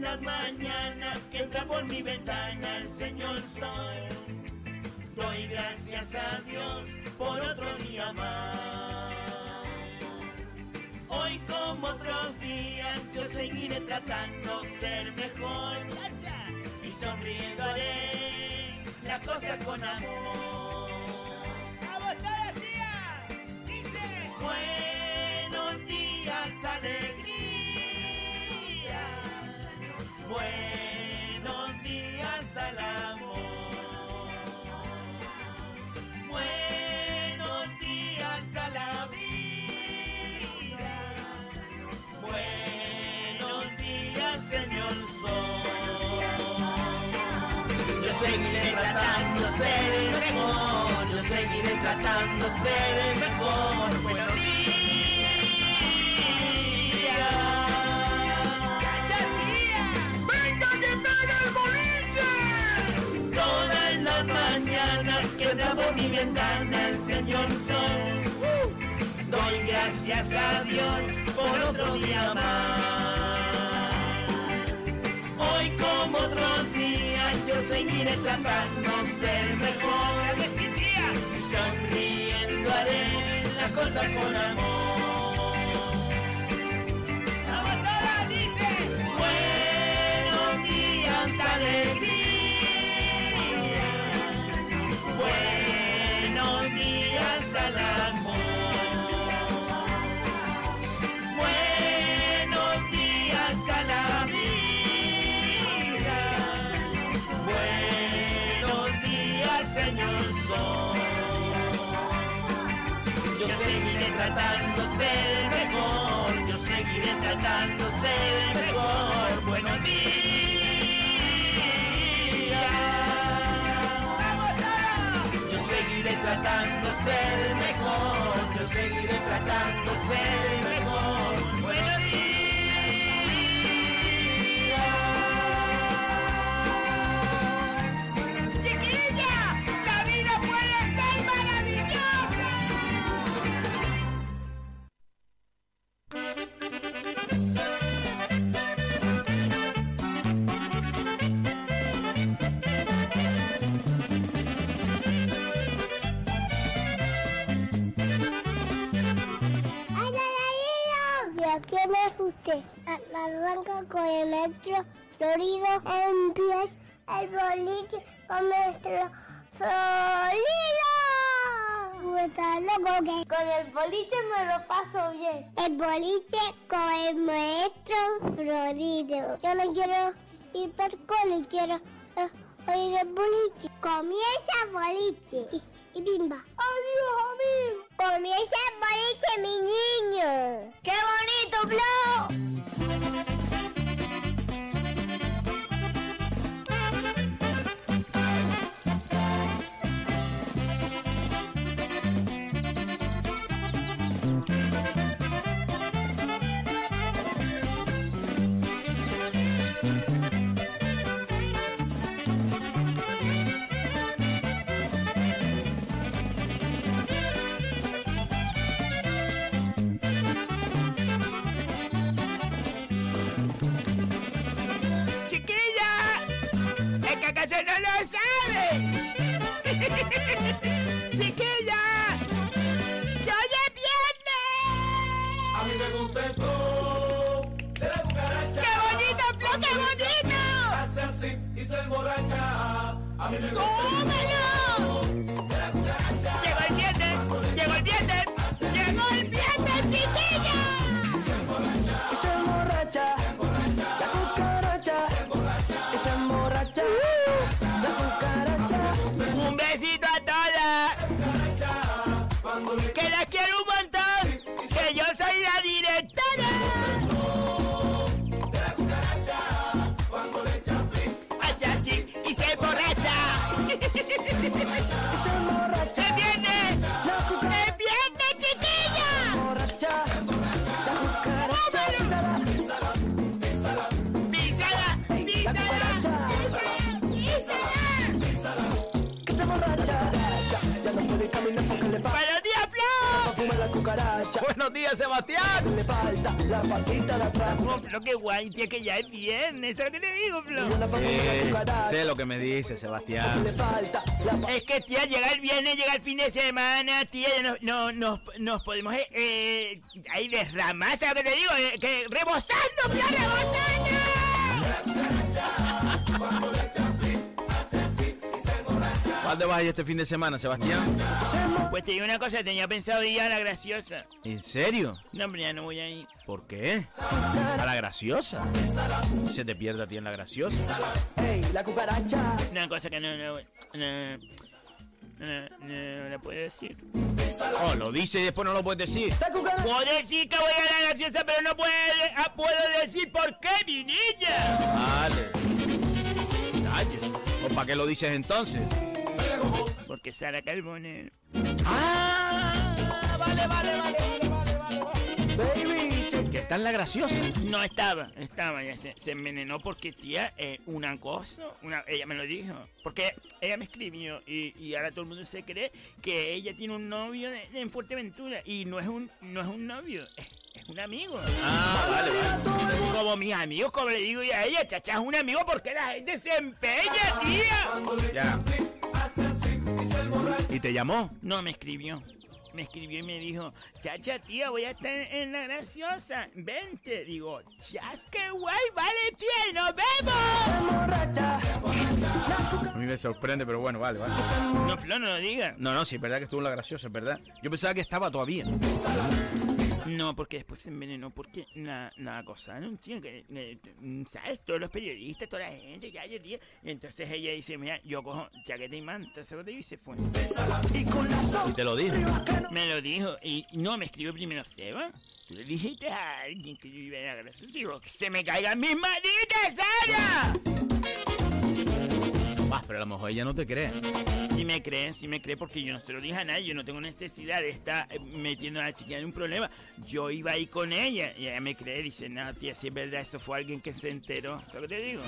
las mañanas que entra por mi ventana el señor sol. Doy gracias a Dios por otro día más. Hoy como otros días yo seguiré tratando ser mejor y sonriendo haré las cosas con amor. Tratando de ser el mejor. Buenos días. ¡Venga que pega el boliche! Todas las mañanas que grabo mi ventana el señor sol. Doy gracias a Dios por otro día más. Hoy como otros días yo seguiré tratando de ser mejor. Las cosas con amor. ¡Vamos todas, dice! Buenos días, alegría. Buenos días al tratando de mejor. Buenos días. Yo seguiré tratando ser mejor, yo seguiré tratando ser mejor. Usted? Arranca con el metro Florido. Empieza el boliche con nuestro Florido. Puta, loco que con el boliche me lo paso bien. El boliche con el maestro Florido. Yo no quiero ir por cole, quiero eh, oír el boliche. Comienza el boliche. Y, y bimba. Adiós, amigo. Comienza el boliche, mi niño. ¡Qué bonito, Flo! A mí Buenos días, Sebastián. Le falta la patita de atrás. No, Flo, qué guay, tía, que ya es viernes. ¿Sabes lo que te digo, Flo? Sí, sé lo que me dice, Sebastián. Es que, tía, llega el viernes, llega el fin de semana, tía, ya no, no, nos, nos podemos eh, eh, ahí derramar, ¿sabes lo que te digo? Eh, que rebosando, Flo, rebosando. ¿Cuándo vas a ir este fin de semana, Sebastián? Pues te digo una cosa, tenía pensado ir a la graciosa. ¿En serio? No, hombre, ya no voy a ir. ¿Por qué? A la graciosa. Se te pierde a ti en la graciosa. Ey, la cucaracha. Una cosa que no, no, no, no, no la puedo decir. Oh, lo dice y después no lo puedes decir. Puedo decir que voy a la graciosa, pero no puedo, ah, puedo decir por qué, mi niña. Vale. Calle. ¿O para qué lo dices entonces? Porque Sara Carbonero. Ah, vale, vale, vale, vale, vale, vale. Baby. Que está en la graciosa. No estaba, estaba, ya se, se envenenó porque tía, eh, una cosa, una, ella me lo dijo, porque ella me escribió y, y ahora todo el mundo se cree que ella tiene un novio de- de- en Fuerteventura y no es un, no es un novio, es, es un amigo. Ah, vale, vale. Como mis amigos, como le digo yo a ella, chacha es un amigo porque la gente se empeña, tía. Ya. ¿Y te llamó? No, me escribió. Me escribió y me dijo, chacha, tía, voy a estar en la graciosa. Vente. Digo, chas, qué guay, vale, tía, y nos vemos. A mí me sorprende, pero bueno, vale, vale. No, Flo, no lo digas. No, no, sí, es verdad que estuvo en la graciosa, es verdad. Yo pensaba que estaba todavía. No, porque después se envenenó, porque la, la acosaron, tío, que, que, ¿sabes? Todos los periodistas, toda la gente, ya, tío. Y entonces ella dice, mira, yo cojo chaqueta y manta, ¿sabes lo que dice? Fue. Y con la Y te lo dije. Me lo dijo, y no, me escribió primero Seba. Tú le dijiste a alguien que yo iba a ir a digo, que se me caigan mis manitas, Sara. Pero a lo mejor ella no te cree. Si me creen, si me cree, porque yo no se lo dije a nadie, yo no tengo necesidad de estar eh, metiendo a la chiquilla en un problema. Yo iba ahí con ella y ella me cree, dice, no, tía, si es verdad, eso fue alguien que se enteró. ¿Sabes lo te digo?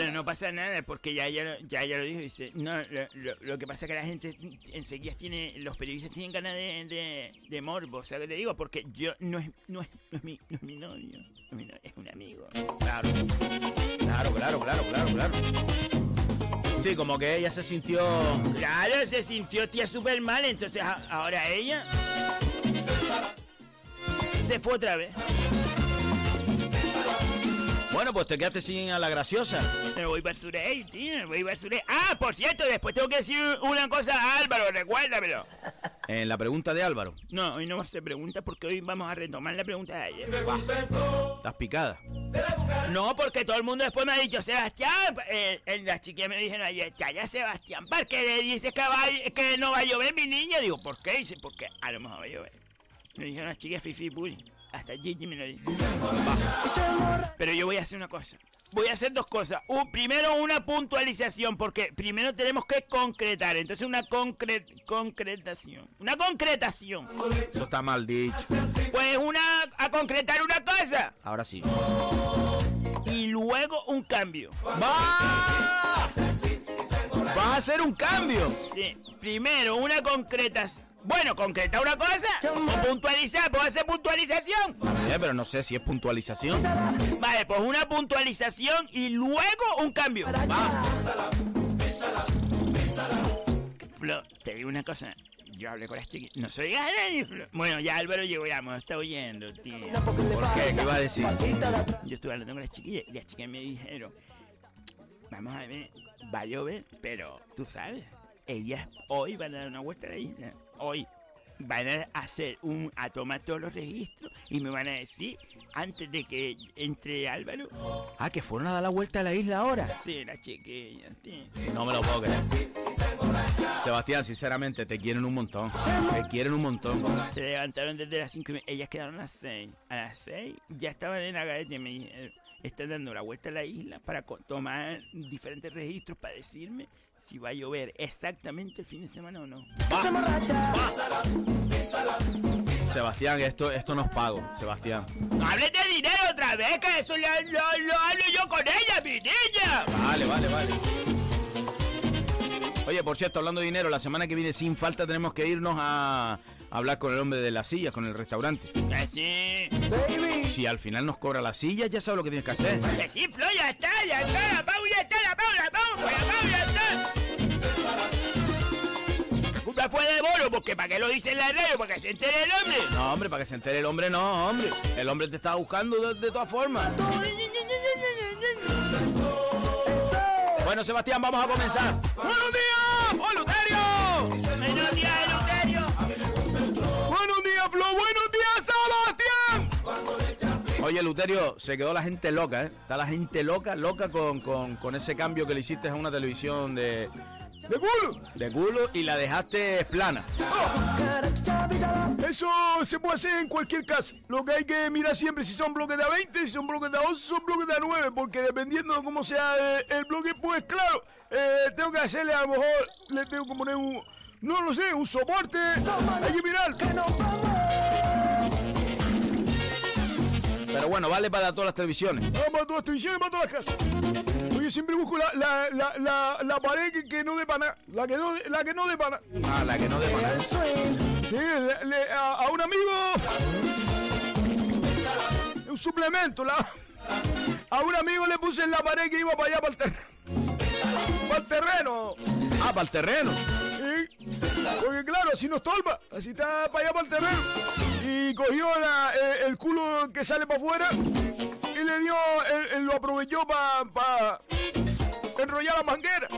Pero no pasa nada, porque ya lo- ya ella lo dijo, dice, no, lo, lo- lo que pasa es que la gente enseguida tiene, los periodistas tienen ganas de, de, de morbo, ¿sabes lo que te digo? Porque yo, no es, no es, no es, mi, no es mi novio, no es mi novio, es un amigo. Claro. Claro, claro, claro, claro, claro. Sí, como que ella se sintió. Claro, se sintió tía súper mal, entonces a- ahora ella se fue otra vez. Bueno, pues te quedaste sin a la graciosa. Me voy para el Surey, tío, me voy Surey. Ah, por cierto, después tengo que decir una cosa a Álvaro, recuérdamelo. En la pregunta de Álvaro. No, hoy no va a hacer preguntas porque hoy vamos a retomar la pregunta de ayer. Estás picada. No, porque todo el mundo después me ha dicho, Sebastián, eh, eh, las chiquillas me dijeron ayer, Chaya Sebastián, ¿para qué le dices que, va, a- que no va a llover mi niña? Digo, ¿por qué? Dice, porque a lo mejor va a llover. Me dijeron las chicas Fifi y Puli. Hasta Gigi me lo dijo. Pero yo voy a hacer una cosa. Voy a hacer dos cosas. Un, primero una puntualización, porque primero tenemos que concretar. Entonces una concre concretación. Una concretación. Eso está mal dicho. Pues una a concretar una cosa. Ahora sí. Y luego un cambio. ¡Va! ¡Vas a hacer un cambio! Sí, primero una concretación. Bueno, concretar una cosa o puntualizar, ¿puedo hacer puntualización? Eh, pero no sé si es puntualización. Vale, pues una puntualización y luego un cambio. Va. Flo, te digo una cosa. Yo hablé con las chiquillas. No soy ni Flo. Bueno, ya Álvaro llegó, ya me está oyendo, tío. ¿Por qué? ¿Qué iba a decir? Yo estuve hablando con las chiquillas y las chicas me dijeron, vamos a ver, va a llover, pero tú sabes, ellas hoy van a dar una vuelta a la isla, hoy van a hacer un, a tomar todos los registros y me van a decir, antes de que entre Álvaro, Ah, que fueron a dar la vuelta a la isla ahora. sí, las chiquillas, tío. No me lo puedo creer. Sebastián, sinceramente, te quieren un montón. Te quieren un montón. Se levantaron desde las 5 y media. Ellas quedaron a las 6. A las 6 ya estaban en la galleta y me dijeron, están dando la vuelta a la isla para tomar diferentes registros para decirme si va a llover exactamente el fin de semana o no. Sebastián, esto, esto no es pago, Sebastián. ¡No hables de dinero otra vez! ¡Que eso lo, lo- lo hablo yo con ella, mi niña! Vale, vale, vale. Oye, por cierto, hablando de dinero, la semana que viene sin falta tenemos que irnos a hablar con el hombre de las sillas, con el restaurante. Así. Baby, Si al final nos cobra las sillas, ya sabes lo que tienes que hacer. Que sí, Flo, ya está, ya está, la Pau ya está, la Pau, la Pau, pues la Pau ya está. Culpa fue de Bolo, porque ¿para qué lo dice en la radio? ¿Para que se entere el hombre? No, hombre, para que se entere el hombre, no, hombre. El hombre te está buscando de, de todas formas. Bueno, Sebastián, vamos a comenzar. ¡Buenos días! ¡Oh, Luterio! Buenos días, Eleuterio. ¡Buenos días, Flo! ¡Buenos días, Sebastián! Oye, Luterio, se quedó la gente loca, ¿eh? Está la gente loca, loca con, con, con ese cambio que le hiciste a una televisión de... ¡De culo! De culo y la dejaste plana. Eso se puede hacer en cualquier casa. Lo que hay que mirar siempre si son bloques de a 20, si son bloques de a 11, son bloques de a 9, porque dependiendo de cómo sea eh, el bloque, pues claro, eh, tengo que hacerle a lo mejor, le tengo que poner un, no lo sé, un soporte. Hay que mirar. Pero bueno, vale para todas las televisiones. Vamos a todas las televisiones, para todas las casas. Yo siempre busco la, la, la, la, la pared que, que no dé para nada. La que no, la que no dé para nada. Ah, la que no de swing. Sí, le- le- a, a un amigo. Un suplemento. La, a un amigo le puse en la pared que iba para allá, para el, ter- para el terreno. Ah, para el terreno. Sí, porque claro, así no estorba. Así está para allá, para el terreno. Y cogió la- eh, el culo que sale para afuera y le dio, él, él lo aprovechó para enrollar la manguera.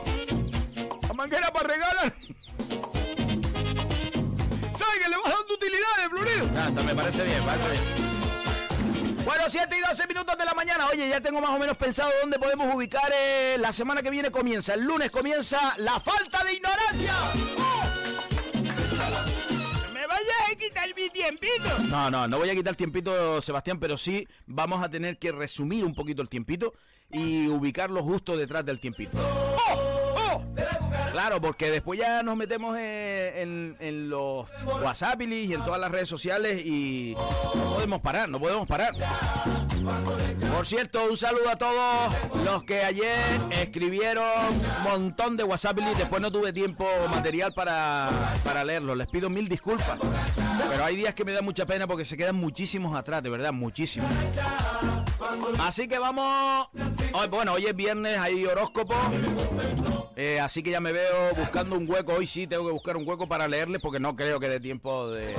La manguera para regalar. ¿Sabes que le vas dando utilidades, Florido? Ah, está, me parece bien, parece bien. Bueno, 7 y 12 minutos de la mañana. Oye, ya tengo más o menos pensado dónde podemos ubicar. eh, la semana que viene comienza, el lunes comienza la falta de ignorancia. ¿Me vayas a quitar mi tiempito? No, no, no voy a quitar tiempito, Sebastián, pero sí vamos a tener que resumir un poquito el tiempito y ubicarlo justo detrás del tiempito. ¡Oh! Claro, porque después ya nos metemos en, los WhatsApp y en todas las redes sociales y no podemos parar, no podemos parar. Por cierto, un saludo a todos los que ayer escribieron un montón de WhatsApp y después no tuve tiempo material para, para leerlo. Les pido mil disculpas. Pero hay días que me da mucha pena porque se quedan muchísimos atrás, de verdad, muchísimos. Así que vamos. Bueno, hoy es viernes, hay horóscopo. Eh, así que ya me veo buscando un hueco. Hoy sí tengo que buscar un hueco para leerles porque no creo que dé tiempo de.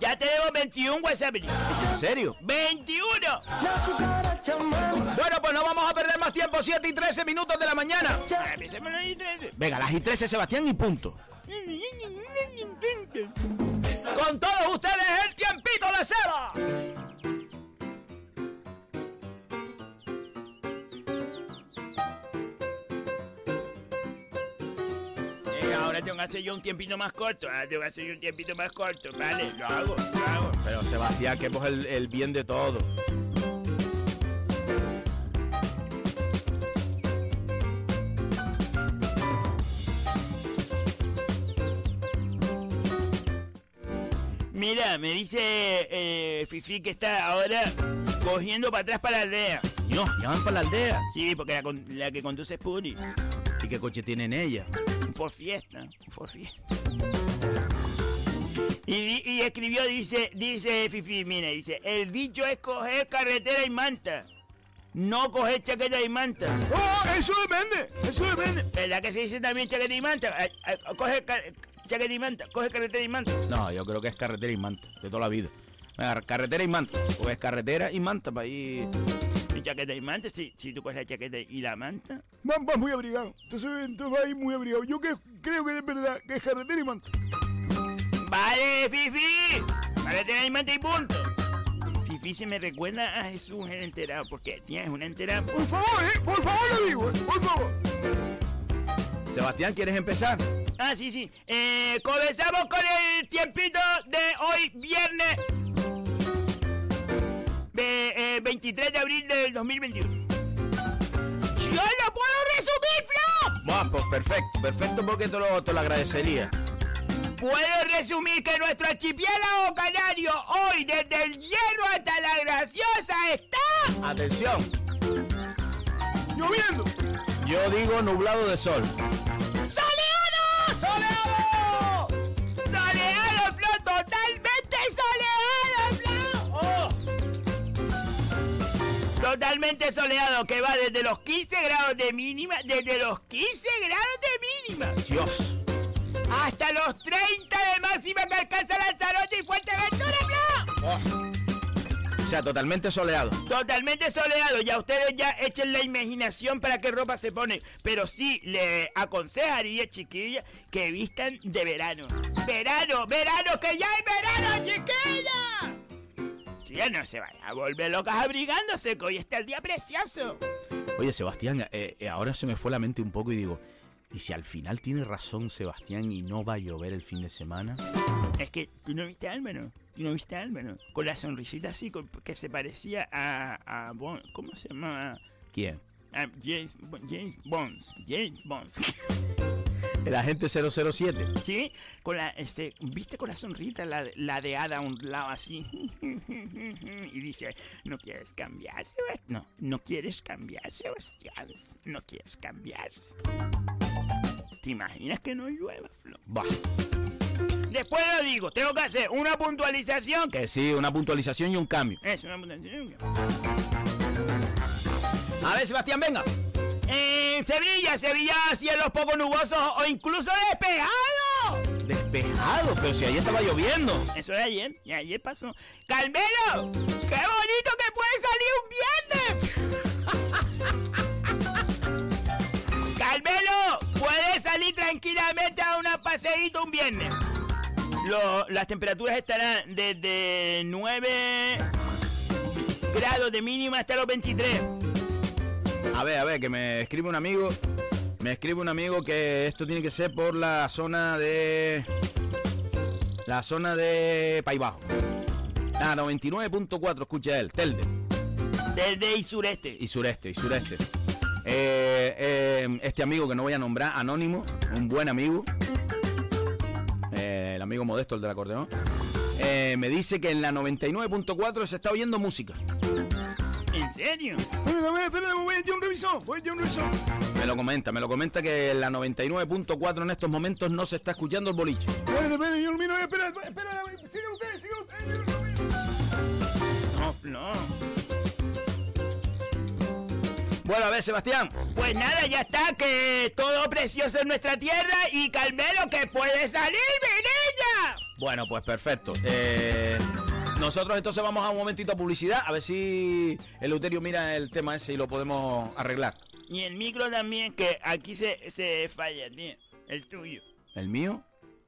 Ya tenemos 21 WhatsApp. ¿En serio? 21. La cucaracha, mami. Bueno, pues no vamos a perder más tiempo. 7 y 13 minutos de la mañana. Empecemos los y 13. Venga, las y 13, Sebastián, y punto. Con todos ustedes, el tiempito de Seba. Ahora tengo que hacer yo un tiempito más corto. Ahora tengo que hacer yo un tiempito más corto. Vale, lo hago, lo hago. Pero Sebastián, que es el, el bien de todo. Mira, me dice eh, Fifi que está ahora cogiendo para atrás para la aldea. No, ya van para la aldea. Sí, porque la, la que conduce es Puri. ¿Y qué coche tienen ella? Por fiesta, por fiesta. Y, escribió, dice, dice Fifi, mira, dice, el dicho es coger carretera y manta. No coger chaqueta y manta. Oh, eso depende. Eso depende. ¿Verdad que se dice también chaqueta y manta? Eh, eh, Coge chaqueta y manta, coge carretera y manta. No, yo creo que es carretera y manta, de toda la vida. Carretera y manta. Pues carretera y manta para ir. Chaqueta y manta, si, si tú coges la chaqueta y la manta. Vas, vas muy abrigado. Entonces, entonces vas muy abrigado. Yo que, creo que es verdad que es carretera y manta. Vale, Fifi. Carretera y manta y punto. Fifi se me recuerda a Jesús el enterado, porque tienes una enterada. Por favor, eh. Por favor, lo digo, eh. Por favor. Sebastián, ¿quieres empezar? Ah, sí, sí. Eh, comenzamos con el tiempito de hoy, viernes. De, eh, 23 de abril del 2021. ¡Yo lo puedo resumir, Flo! Bueno, pues perfecto, perfecto porque te lo, te lo agradecería. Puedo resumir que nuestro archipiélago canario hoy, desde el hierro hasta la graciosa, está... Atención, Lloviendo. yo digo nublado de sol. ¡Soleado! ¡Soleado! Totalmente soleado, que va desde los 15 grados de mínima, desde los 15 grados de mínima, Dios. hasta los 30 de máxima que alcanza Lanzarote y Fuerteventura, Flo. Oh. O sea, totalmente soleado. Totalmente soleado, ya ustedes ya echen la imaginación para qué ropa se pone, pero sí le aconsejaría, chiquilla, que vistan de verano. ¡Verano, verano, que ya hay verano, chiquilla! Ya no se vayan a volver locas abrigándose, que hoy está el día precioso. Oye, Sebastián, eh, eh, ahora se me fue la mente un poco y digo, ¿y si al final tiene razón Sebastián y no va a llover el fin de semana? Es que tú no viste a Álvaro, tú no viste a Álvaro, con la sonrisita así, con- que se parecía a, a Bon- ¿cómo se llama? ¿Quién? A James, James Bonds, James Bonds. El agente 007. Sí, con la, este, viste con la sonrita, la, la de Ada a un lado así. Y dice, no quieres cambiar, Sebastián. No, no quieres cambiar, Sebastián. No quieres cambiar. ¿Te imaginas que no llueva, Flo? Bah, Después lo digo, tengo que hacer una puntualización. que que sí, una puntualización y un cambio. Es una puntualización. A ver, Sebastián, venga. En Sevilla, Sevilla, cielos poco nubosos o incluso despejados. Despejado, pero si ayer estaba lloviendo. Eso de ayer, y ayer pasó. ¡Carmelo! ¡Qué bonito que puede salir un viernes! ¡Carmelo! Puedes salir tranquilamente a una paseíto un viernes. Lo- las temperaturas estarán desde 9 grados de mínima hasta los 23. A ver, a ver, que me escribe un amigo. Me escribe un amigo que esto tiene que ser por la zona de. La zona de País Bajo. Ah, 99.4, escucha él, Telde. Desde y sureste. Y sureste, y sureste. Eh, eh, este amigo que no voy a nombrar, anónimo, un buen amigo. eh, el amigo modesto, el del acordeón. me dice que en la 99.4 se está oyendo música. ¿En serio? Voy a un voy a un. Me lo comenta, me lo comenta que la 99.4 en estos momentos no se está escuchando el boliche. Yo miro, usted, usted. No, no. Bueno, a ver, Sebastián. Pues nada, ya está, que todo precioso en nuestra tierra y Carmelo que puede salir, mi niña. Bueno, pues perfecto. Eh, nosotros entonces vamos a un momentito a publicidad, a ver si Eleuterio mira el tema ese y lo podemos arreglar. Y el micro también, que aquí se, se falla, tío. El tuyo. ¿El mío?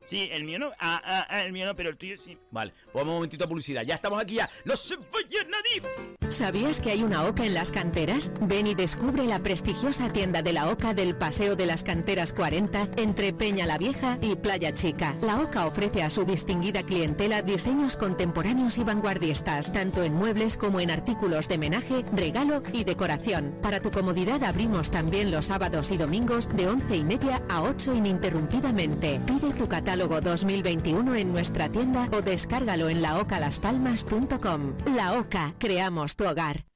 Sí, el mío no. Ah, ah, ah, el mío no, pero el tuyo sí. Vale, pues vamos un momentito a publicidad. Ya estamos aquí ya. ¡No se vaya nadie! ¿Sabías que hay una OCA en las canteras? Ven y descubre la prestigiosa tienda de la OCA del Paseo de las Canteras 40 entre Peña la Vieja y Playa Chica. La OCA ofrece a su distinguida clientela diseños contemporáneos y vanguardistas, tanto en muebles como en artículos de menaje, regalo y decoración. Para tu comodidad abrimos también los sábados y domingos de 11 y media a 8 ininterrumpidamente. Pide tu catálogo 2021 en nuestra tienda o descárgalo en laocalaspalmas.com. La OCA, creamos tu hogar.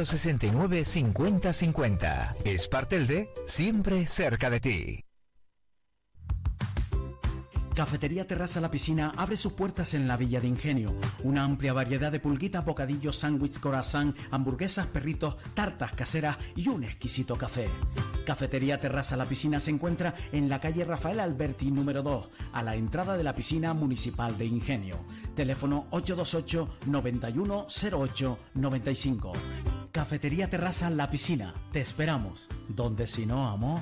69 50 50. Espartelde, siempre cerca de ti. Cafetería Terraza La Piscina abre sus puertas en la Villa de Ingenio. Una amplia variedad de pulguitas, bocadillos, sándwich, corazón, hamburguesas, perritos, tartas caseras y un exquisito café. Cafetería Terraza La Piscina se encuentra en la calle Rafael Alberti número 2, a la entrada de la piscina municipal de Ingenio. Teléfono 828 9108 95. Cafetería Terraza La Piscina. Te esperamos. Donde si no, amor.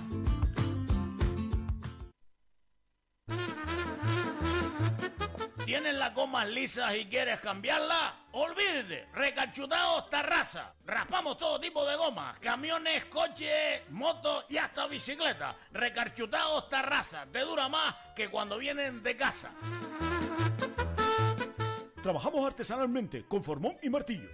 ¿Tienes las gomas lisas y quieres cambiarlas? Olvídate, recachutados Tarraza. Raspamos todo tipo de gomas, camiones, coches, motos y hasta bicicletas. Recarchutados Tarraza, te dura más que cuando vienen de casa. Trabajamos artesanalmente con formón y martillo.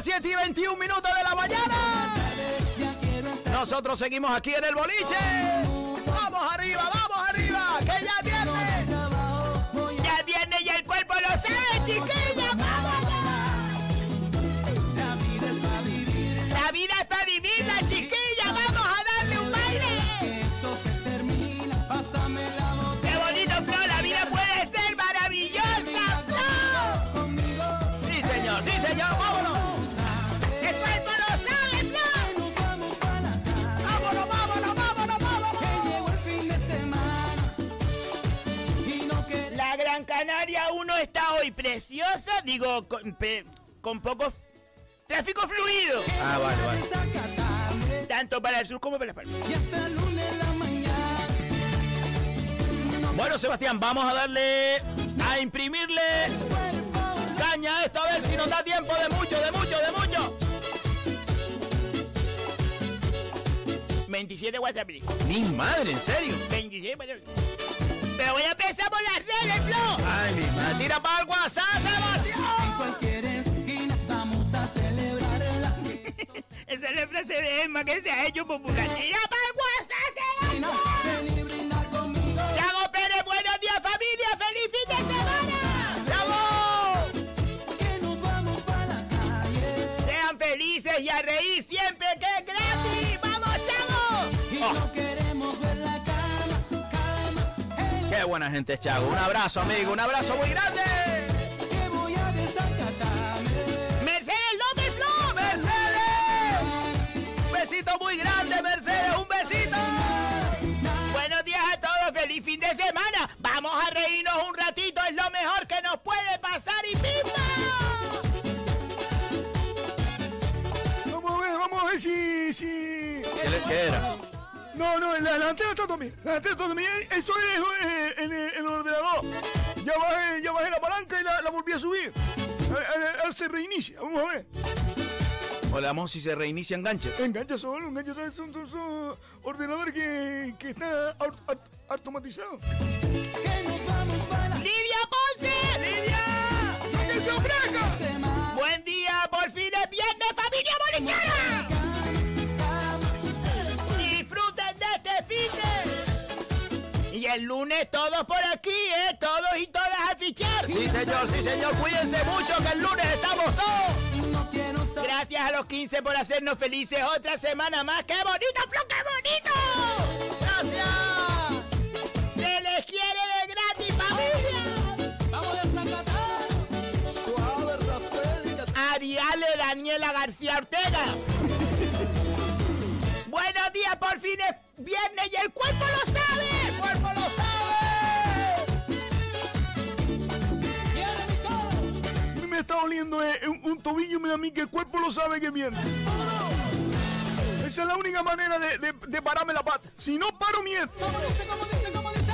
Las 7 y 21 minutos de la mañana. Nosotros seguimos aquí en el boliche. Vamos arriba, vamos arriba, que ya viene. Ya viene y el cuerpo lo sabe, chiquilla. Preciosa, digo, con, pe- con poco tráfico fluido. Ah, vale, vale. Tanto para el sur como para el norte. Bueno, Sebastián, vamos a darle a imprimirle caña a esto a ver si nos da tiempo de mucho, de mucho, de mucho. 27 WhatsApp. Mi madre, ¿en serio? 27 WhatsApp. Pero voy a empezar por las redes, Flo. Ay, mi madre. Tira para el WhatsApp, Sebastián. cualquier esquina vamos a celebrarla. Esa es la frase de Emma que se ha hecho popular. ¡Tira para el WhatsApp, se la Chago Pérez, buenos días, familia. ¡Feliz fin de semana! ¡Chavo! Que nos vamos para la calle Sean felices y a reír siempre, buena gente, Chago. Un abrazo, amigo, un abrazo muy grande. ¡Mercedes López, Flo! ¡Mercedes! Un besito muy grande, Mercedes, un besito. Buenos días a todos, feliz fin de semana. Vamos a reírnos un ratito, es lo mejor que nos puede pasar y ¡pimba! Vamos a ver, vamos a ver si... si... ¿Qué, le- qué era? No, no, la, la antena está también. La antena está también. Eso es eh, en, el- en el ordenador. Ya bajé, ya bajé la palanca y la, la volví a subir. Ver, se reinicia. Vamos a ver. Damos si se reinicia enganche. Engancha solo, engancha solo. Son, son, son ordenadores que, que están au- au- automatizados. Que nos vamos para la ¡Lidia Ponce! ¡Lidia! ¡Atención, Braca! ¡Buen día! ¡Por fin es viernes, familia bolichera! El lunes todos por aquí, ¿eh? Todos y todas a fichar. Sí, señor, sí, señor. Cuídense mucho que el lunes estamos todos. Gracias a los 15 por hacernos felices otra semana más. ¡Qué bonito, Flo, qué bonito! ¡Gracias! ¡Se les quiere de gratis, familia! Vamos a desacatar. Ariale Daniela García Ortega. Buenos días, por fin es viernes y el cuerpo lo sabe. ¡El cuerpo lo sabe! Me está oliendo eh, un, un tobillo y me da a mí que el cuerpo lo sabe que viene. Esa es la única manera de, de- de pararme la pata. Si no paro, miento. ¿Cómo dice, cómo dice, cómo dice?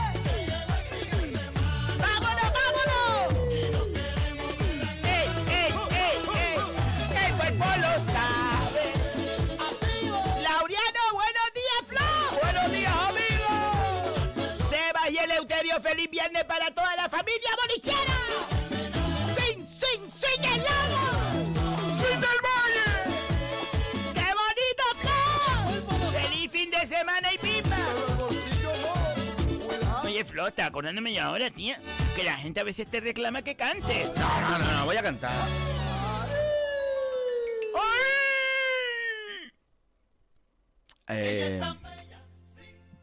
¡Vámonos, vámonos! ¡Ey, ey, ey, ey! ¡El cuerpo lo sabe! Eleuterio, feliz viernes para toda la familia bolichera. ¡Sin, sin, sin el lago! ¡Fin del valle! ¡Qué bonito, Flo! ¡Feliz fin de semana y pimba! Flo, está acordándome yo ahora, tía, que la gente a veces te reclama que cantes. No, no, no, no, voy a cantar. Eh,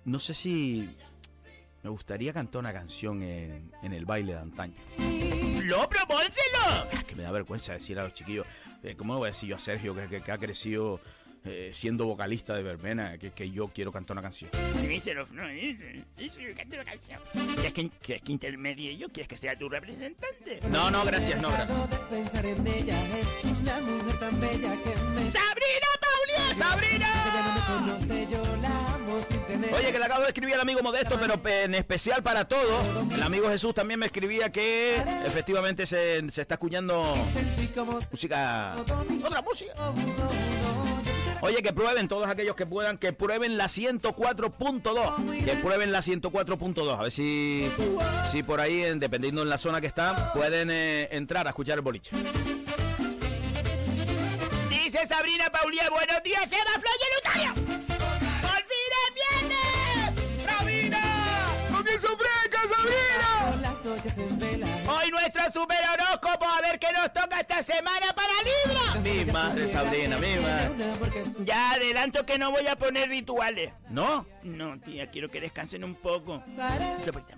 no sé si me gustaría cantar una canción en, en el baile de antaño. ¡Lo propónselo! Es que me da vergüenza decir a los chiquillos. eh, ¿Cómo voy a decir yo a Sergio, que, que- que ha crecido eh, siendo vocalista de verbena, que, que yo quiero cantar una canción? Díselo, Flo, díselo, una canción. ¿Quieres que, quieres que intermedie yo? ¿Quieres que sea tu representante? No, no, gracias, no, gracias. ¡Sabrina! ¡Sabrina! Oye, que le acabo de escribir al amigo Modesto, pero pe- en especial para todos. El amigo Jesús también me escribía que efectivamente se, se está escuchando música. Otra música. Oye, que prueben todos aquellos que puedan, que prueben la 104.2. Que prueben la 104.2. A ver si, si por ahí, en- dependiendo en la zona que está, pueden eh, entrar a escuchar el boliche. Sabrina Paulia, buenos días, Eva, Flo y Eleuterio. ¡Por fin es viernes! ¡Sabrina! ¡No que sofreca, Sabrina! Hoy nuestro super horóscopo, a ver qué nos toca esta semana para Libra. Mi madre, Sabrina, mi madre. Ya adelanto que no voy a poner rituales. ¿No? No, tía, quiero que descansen un poco.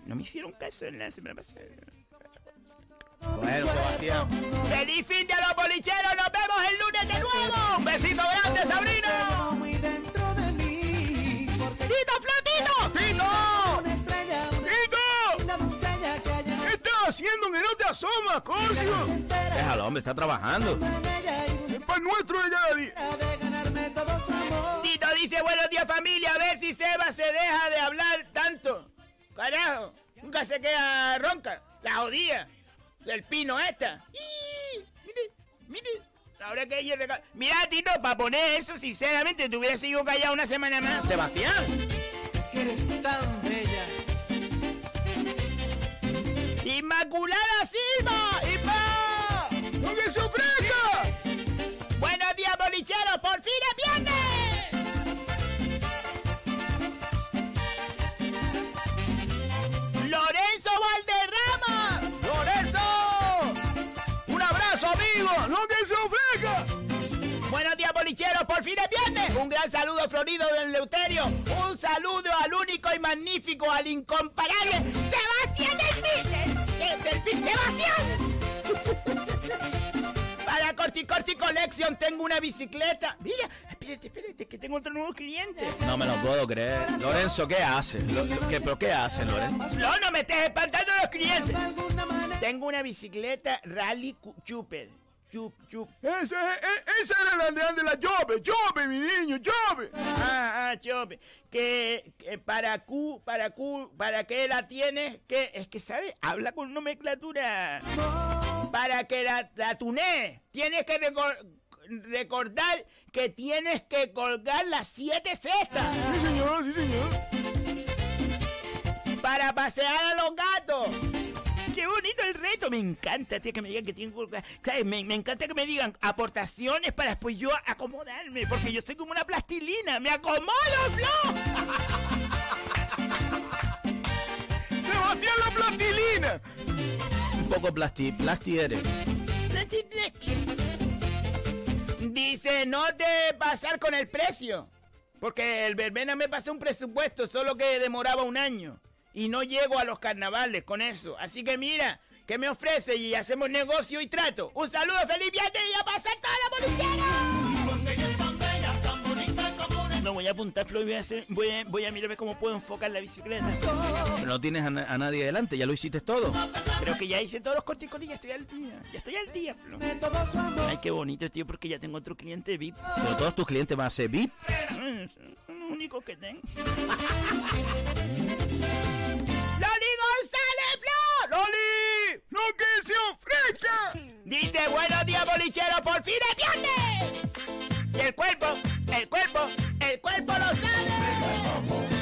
No me hicieron caso en la semana pasada. Bueno, Sebastián. ¡Feliz fin de los bolicheros! ¡Nos vemos el lunes de nuevo! ¡Un besito grande, Sabrina! ¡Tito, Flotito! ¡Tito! ¡Tito! ¿Qué estás haciendo que no te asomas, Cosio? Déjalo, hombre, está trabajando. Es para nuestro de amor Tito dice buenos días familia, a ver si Seba se deja de hablar tanto. Carajo, nunca se queda ronca. La jodía del pino esta. Mire, mire. Ahora que ella rega- Mira, Tito, para poner eso, sinceramente, te hubiera sido callado una semana más. Sebastián. es que eres tan bella ¡Inmaculada Silva! ¡Ipa! ¡No que sofreca! ¡Buenos días, bolicheros! ¡Por fin Por fin es viernes. Un gran saludo florido del Leuterio. Un saludo al único y magnífico, al incomparable Sebastián del. ¡Del Sebastián! Para Corti Corti Collection tengo una bicicleta. Mira, espérate, espérate, que tengo otro nuevo cliente. No me lo puedo creer. Lorenzo, ¿qué hace? Lo- lo- ¿qué, ¿Pero qué hace, Lorenzo? No, no me estés espantando a los clientes. Tengo una bicicleta Rally Chuper. Chup, chup. Ese, e- esa era la de, de la llove, llove, mi niño, llove. Ah, ah, chope. Que, que para Q, para Q, ¿para qué la tienes? Que es que, ¿sabes? Habla con nomenclatura. Para que la, la tuné, tienes que recor- recordar que tienes que colgar las siete cestas. Sí, señor, sí, señor. Para pasear a los gatos. Qué bonito el reto, me encanta, tío, que me digan que colgar. ¿Sabes? Me, me encanta que me digan aportaciones para después yo acomodarme, porque yo soy como una plastilina, me acomodo, Flo. Sebastián la plastilina. Un poco plasti, plasti eres. Dice, no te pasar con el precio. Porque el verbena me pasó un presupuesto, solo que demoraba un año. Y no llego a los carnavales con eso. Así que mira, ¿qué me ofrece? Y hacemos negocio y trato. Un saludo, feliz viernes y a pasar toda la policía. No voy a apuntar, Flo, y voy a, hacer, voy, a, voy a mirar a ver cómo puedo enfocar la bicicleta. Pero no tienes a, na- a nadie delante, ya lo hiciste todo. Creo que ya hice todos los cortes y ya estoy al día. Ya estoy al día, Flo. Ay, qué bonito, tío, porque ya tengo otro cliente VIP. Pero todos tus clientes van a ser VIP. Los únicos que tengo. ¡Loli González, Flo! ¡Loli! ¡No que se ofrezca! Dice, buenos días, bolichero, por fin es viernes. Y el cuerpo, el cuerpo, el cuerpo lo sabe.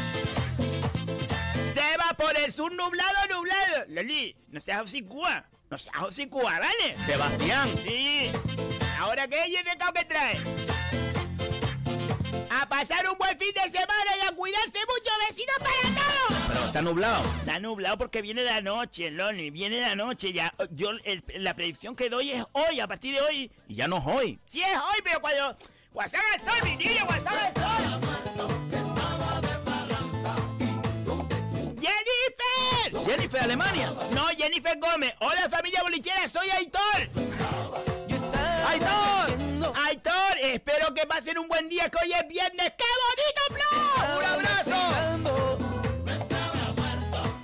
Se va por el sur nublado, nublado. Loli, no seas hocicúa. No seas hocicúa, ¿vale? Sebastián. Sí. ¿Ahora qué? ¿Y el recado que trae? A pasar un buen fin de semana y a cuidarse mucho, vecinos para todos. Pero Está nublado. Está nublado porque viene la noche, Loni, viene la noche ya. Yo, el- la predicción que doy es hoy, a partir de hoy. Y ya no es hoy. Sí es hoy, pero cuando... cuando salga el sol, mi niño, cuando salga el sol. ¡Jennifer! Jennifer, Alemania. No, Jennifer Gómez. Hola, familia bolichera, soy Aitor. ¡Aitor! Aitor, espero que pasen un buen día, que hoy es viernes. ¡Qué bonito, Flo! ¡Un abrazo!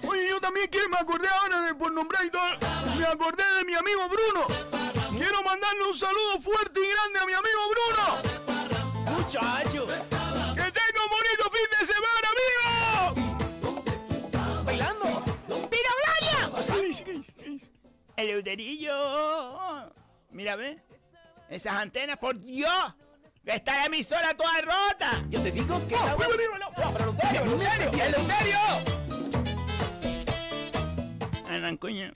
Oye, yo también quiero, me acordé ahora de por nombrar todo. Me acordé de mi amigo Bruno. Quiero mandarle un saludo fuerte y grande a mi amigo Bruno. Muchacho. ¡Que tenga un bonito fin de semana, amigo! Bailando. ¡Pino Gloria! El euterillo. Mira, ve. Esas antenas, por Dios. Está la emisora toda rota. Yo te digo que... No, no. No, coño.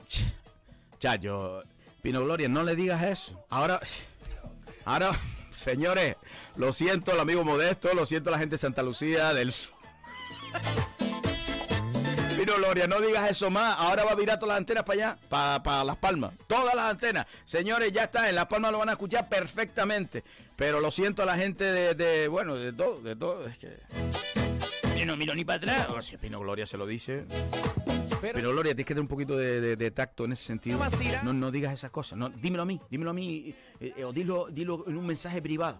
Chacho, Pino Gloria, no le digas eso. Ahora, ahora, señores, lo siento, el amigo Modesto, lo siento la gente de Santa Lucía del Sur. Pino Gloria, no digas eso más. Ahora va a virar todas las antenas para allá, para, Las Palmas. Todas las antenas. Señores, ya está. En Las Palmas lo van a escuchar perfectamente. Pero lo siento a la gente de, de- bueno, de todo, de todo. Es que... Yo no miro ni para atrás. No, si Pino Gloria se lo dice. Pero- Pero Gloria, tienes que tener un poquito de, de- de tacto en ese sentido. ¿Qué más irá? No, no digas esas cosas. No, dímelo a mí, dímelo a mí. eh, eh, o dilo, dilo en un mensaje privado.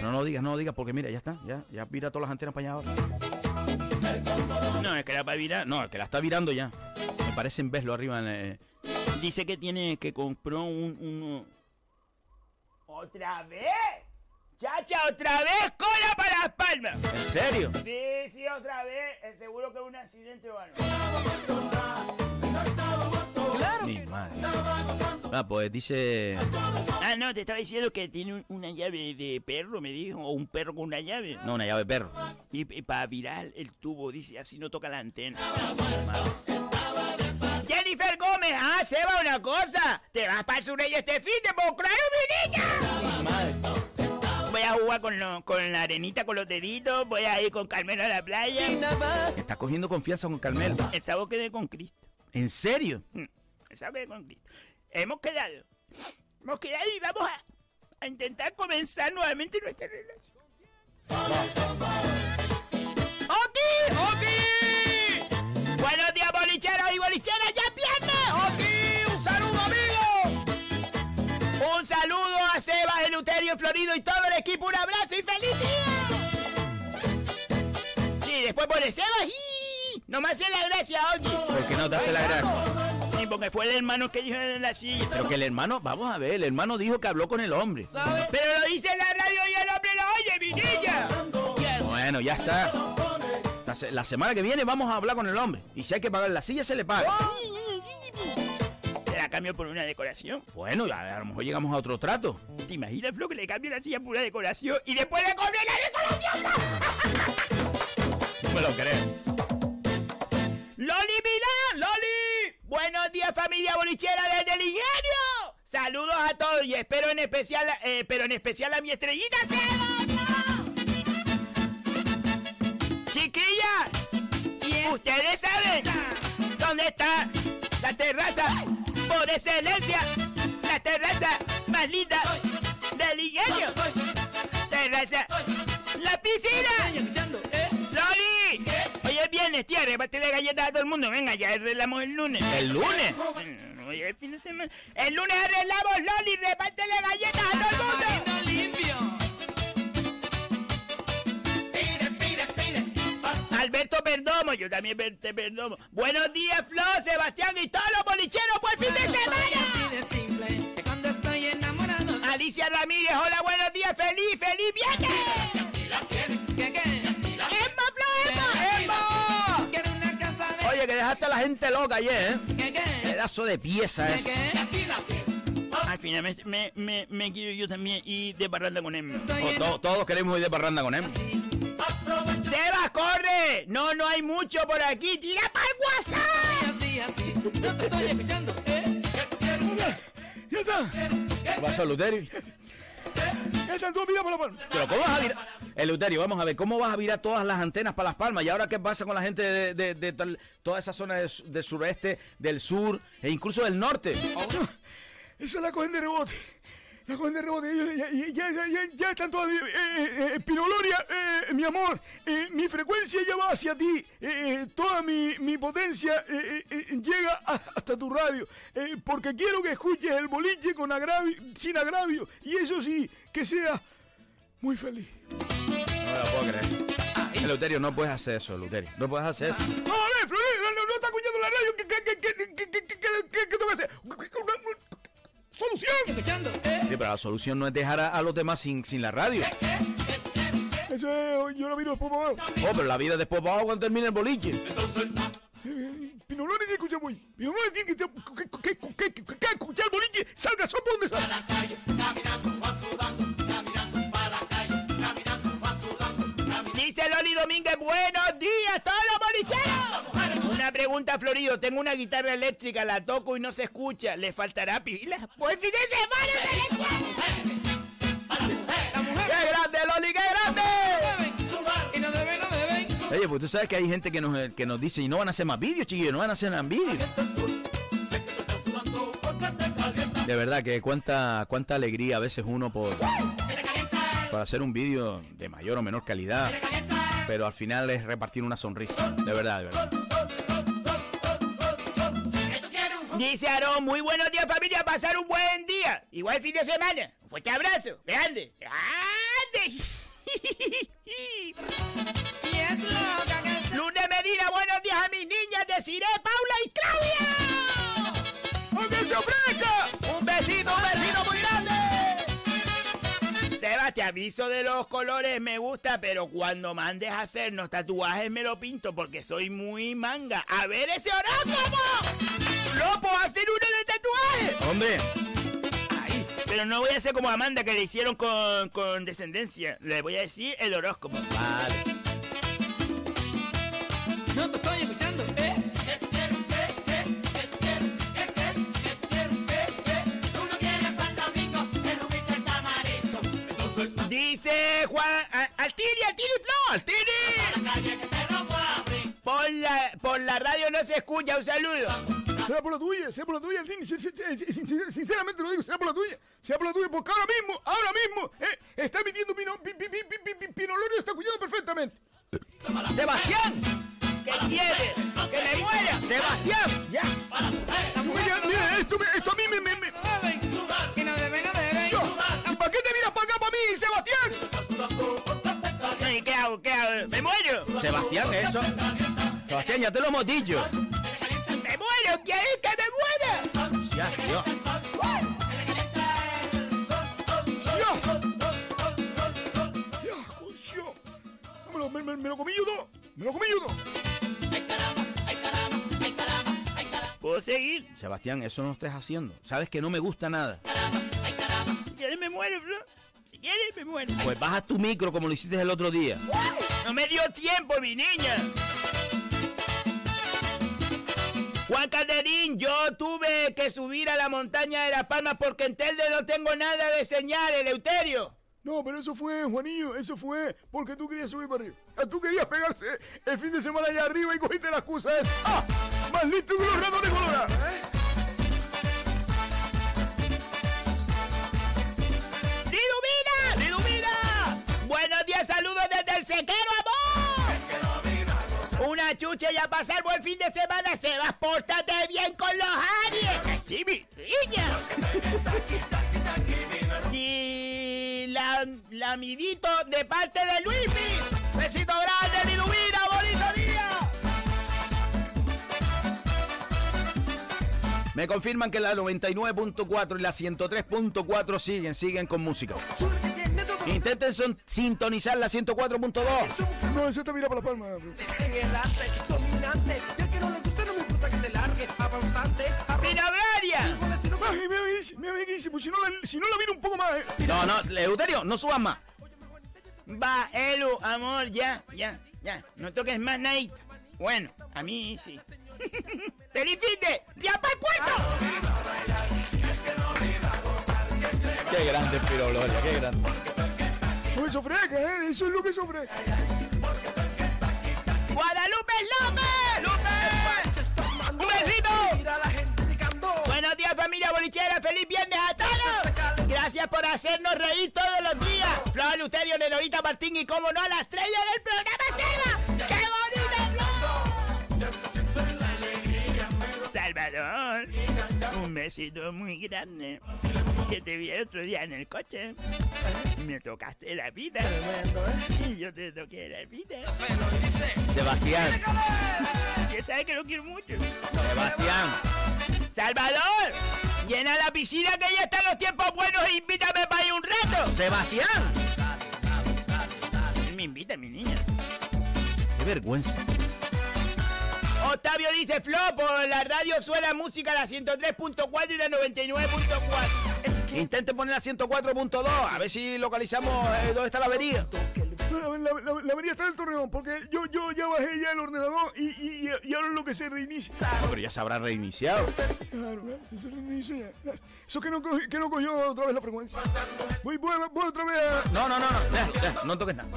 No, no digas, no lo digas, porque mira, ya está. Ya, ya vira todas las antenas para allá ahora. No, es que era para virar. No, el que la está virando ya. Me parece en verlo arriba en eh, Dice que tiene que compró un, uno. ¿Otra vez? Chacha, otra vez cola para las palmas. ¿En serio? Sí, sí, otra vez. Eh, seguro que es un accidente o algo. Claro Mi madre. Ah, pues dice. Ah, no, te estaba diciendo que tiene un- una llave de perro, me dijo, o un perro con una llave. No, una llave de perro. Y, y para virar el tubo, dice, así no toca la antena. Jennifer Gómez, ah, Seba, una cosa. Te vas para el sureste este fin de pues, claro, mi niña. Voy a jugar con, lo- con la arenita, con los deditos. Voy a ir con Carmelo a la playa. Está cogiendo confianza con Carmelo. El sábado quedé con Cristo. ¿En serio? Mm, El sábado quedé con Cristo. Hemos quedado. Hemos quedado y vamos a, a intentar comenzar nuevamente nuestra relación. Florido y todo el equipo. Un abrazo y feliz día. Sí, después pone Sebas y... No me hace la gracia, Oki. ¿Por qué no te hace la gracia? Sí, porque fue el hermano que dijo en la silla. Pero que el hermano, vamos a ver, el hermano dijo que habló con el hombre. Pero lo dice en la radio y el hombre lo oye, mi niña. Bueno, ya está. La, se- la semana que viene vamos a hablar con el hombre. Y si hay que pagar la silla, se le paga. Se la cambio por una decoración. Bueno, a, a lo mejor llegamos a otro trato. ¿Te imaginas, Flo, que le cambio la silla por una decoración y después le cobre la decoración? No me lo creo. ¡Loli Milán! ¡Loli! Buenos días, familia bolichera desde el ingenio. Saludos a todos y espero en especial, eh, pero en especial a mi estrellita Seba. Chiquillas, ustedes saben dónde está la terraza por excelencia, la terraza más linda del ingenio. Terraza, la piscina. ¡Loli! Hoy es viernes, tía, repártele galletas a todo el mundo. Venga, ya arreglamos el lunes. ¿El lunes? Hoy es el fin de semana. El lunes arreglamos, Loli, repártele galletas a todo el mundo. Alberto Perdomo, yo también per- te perdomo. Buenos días, Flo, Sebastián y todos los días, feliz, feliz viernes. ¿Qué, qué? ¡Emma, Emma! ¡Emma! Oye, que dejaste a la gente loca ayer, ¿eh? ¿Qué, qué? Pedazo de pieza ¿Qué, es. qué? Al final me, me, me, me quiero yo también ir de parranda con Emma. O to- todos queremos ir de parranda con él. ¡Sebas, corre! No, no hay mucho por aquí. ¡Tira para el WhatsApp! Así, así. No te estoy escuchando. ¿eh? ¿Qué pasó, Luterio? Están todas viradas para la palma. Pero ¿cómo vas a virar? Eleuterio, vamos a ver, ¿cómo vas a virar todas las antenas para Las Palmas? ¿Y ahora qué pasa con la gente de, de- de tal- toda esa zona de- del sureste, del sur e incluso del norte? Esa la cogen de rebote. La cogen de rebote. Ellos Ya, ya, ya, ya, están todas. Eh, eh, eh, Pinoloria, eh, mi amor, eh, mi frecuencia ya va hacia ti. Eh, eh, toda mi, mi potencia eh, eh, eh, llega a- hasta tu radio. Eh, porque quiero que escuches el boliche con agravio, sin agravio. Y eso sí, que sea muy feliz. No lo puedo creer. Eleuterio, no puedes hacer eso, Eleuterio. No puedes hacer eso. No, no, no, no está escuchando la radio. ¿Qué, qué, qué, qué, qué, qué, qué, qué, qué tengo que hacer? ¡Solución! Sí, pero la solución no es dejar a, a los demás sin, sin la radio. Eso es, yo lo miro después para abajo. Oh, pero la vida después va cuando termine el boliche. Pinolones tiene que escuchar muy. Pinolones tiene que, que, que, que, que, que, que escuchar el boliche. Salga, son por donde salga. Dice Loli Domínguez, buenos días, todos los bolicheros. Una pregunta, Florido. Tengo una guitarra eléctrica, la toco y no se escucha. ¿Le faltará pila? Pues fin de semana, ¡Qué grande, Loli, qué grande! Oye, pues tú sabes que hay gente que nos, que nos dice, y no van a hacer más vídeos, chiquillos, no van a hacer más vídeos. De verdad que cuánta, cuánta alegría a veces uno por, por hacer un vídeo de mayor o menor calidad. Pero al final es repartir una sonrisa. De verdad, de verdad. Dice Aarón, muy buenos días familia, pasar un buen día. Igual fin de semana. Un fuerte abrazo. Grande. Grande. Lunes Medina, buenos días a mis niñas de Cire, Paula y Claudia. ¡Aunque se ofrezca! Un besito, un besito muy grande. Sebas, te aviso de los colores, me gusta, pero cuando mandes a hacernos tatuajes me lo pinto porque soy muy manga. A ver ese horóscopo. No puedo hacer uno de tatuajes. Hombre, Ay, pero no voy a hacer como Amanda que le hicieron con, con descendencia. Le voy a decir el horóscopo. vale. No te estoy escuchando, ¿eh? Dice Juan. a- Altiri, Altiri, no, Altiri. Por la, por la radio no se escucha, un saludo. Será por la tuya, será por la tuya, Sinceramente lo digo, será por la tuya. Será por la tuya, porque ahora mismo, ahora mismo, eh, está emitiendo Pino, pi, pi, Pinolorio, está escuchando perfectamente. Sebastián, ¿Qué quieres? ¡Que me muera! Sebastián. ¡Ya! Mira, mira, esto, esto a mí me... me, me Que ¿Y para qué te miras para acá, para mí, Sebastián? ¿Y qué hago? ¿Qué hago? ¡Me muero! Sebastián, eso. Sebastián, ya te lo hemos dicho. ¡Me muero! ¿Quieres que me muera? Ya, coño. Me lo, me, me- me lo comí yo todo. Me lo comí yo todo. ¿Puedo seguir? Sebastián, eso no estés haciendo. Sabes que no me gusta nada. Si quieres me muero, Flor. Si quieres me muero. Pues baja tu micro como lo hiciste el otro día. No me dio tiempo, mi niña. Juan Caterín, yo tuve que subir a la montaña de Las Palmas porque en Telde no tengo nada de señal, Eleuterio. No, pero eso fue, Juanillo, eso fue porque tú querías subir para arriba. Ah, Tú querías pegarse el fin de semana allá arriba y cogiste la excusa esa. ¡Ah! Más listo que los ratones colorados. ¡Dilumina! ¡Dilumina! Buenos días, saludos desde el sequero. Una chucha y a pasar buen fin de semana. Se vas, pórtate bien con los Aries. Sí, mi niña. Y la, la amiguito de parte de Luismi. Besito grande, bonito Me confirman que la 99.4 y la 103.4 siguen, siguen con música. Intenten son- sintonizar la 104.2. No, ese te mira para la palma. ¡Pinograria! Ay, mira, mira, mira, pues si no la, si no la miro un poco más. eh. No, no, Eleuterio, no subas más. Va, Elu, amor, ya, ya, ya. No toques más night. Bueno, a mí sí. ¡Feliz fin de! ¡Ya para el puerto! Qué grande, Piro Gloria, qué grande. Eso ofrezca, ¿eh? Eso es lo que se ofrezca. Guadalupe López. ¡López! ¡Un besito! Buenos días familia bolichera, feliz viernes a todos. Gracias por hacernos reír todos los días. Flor Luterio, Lenorita Martín y como no a la estrella del programa Seba. Un besito muy grande. Que te vi el otro día en el coche. Me tocaste la vida. Y yo te toqué la vida. Sebastián, Que sabes que lo quiero mucho. Sebastián. Salvador, llena la piscina que ya están los tiempos buenos e invítame para ir un rato. Sebastián. Me invita, mi niña. Qué vergüenza. Octavio dice, Flo, por la radio suena música la 103.4 y la 99.4. Intente poner la 104.2, a ver si localizamos eh, dónde está la avería. La, la, la, la avenida está en el torreón, porque yo, yo ya bajé ya el ordenador y, y, y, ahora es lo que se reinicia. No, pero ya se habrá reiniciado. Claro, se reinicia ya. Eso que no, cogi- que no cogió otra vez la frecuencia. Voy, voy, voy otra vez a... No, no, no, no, ya, ya, no toques nada.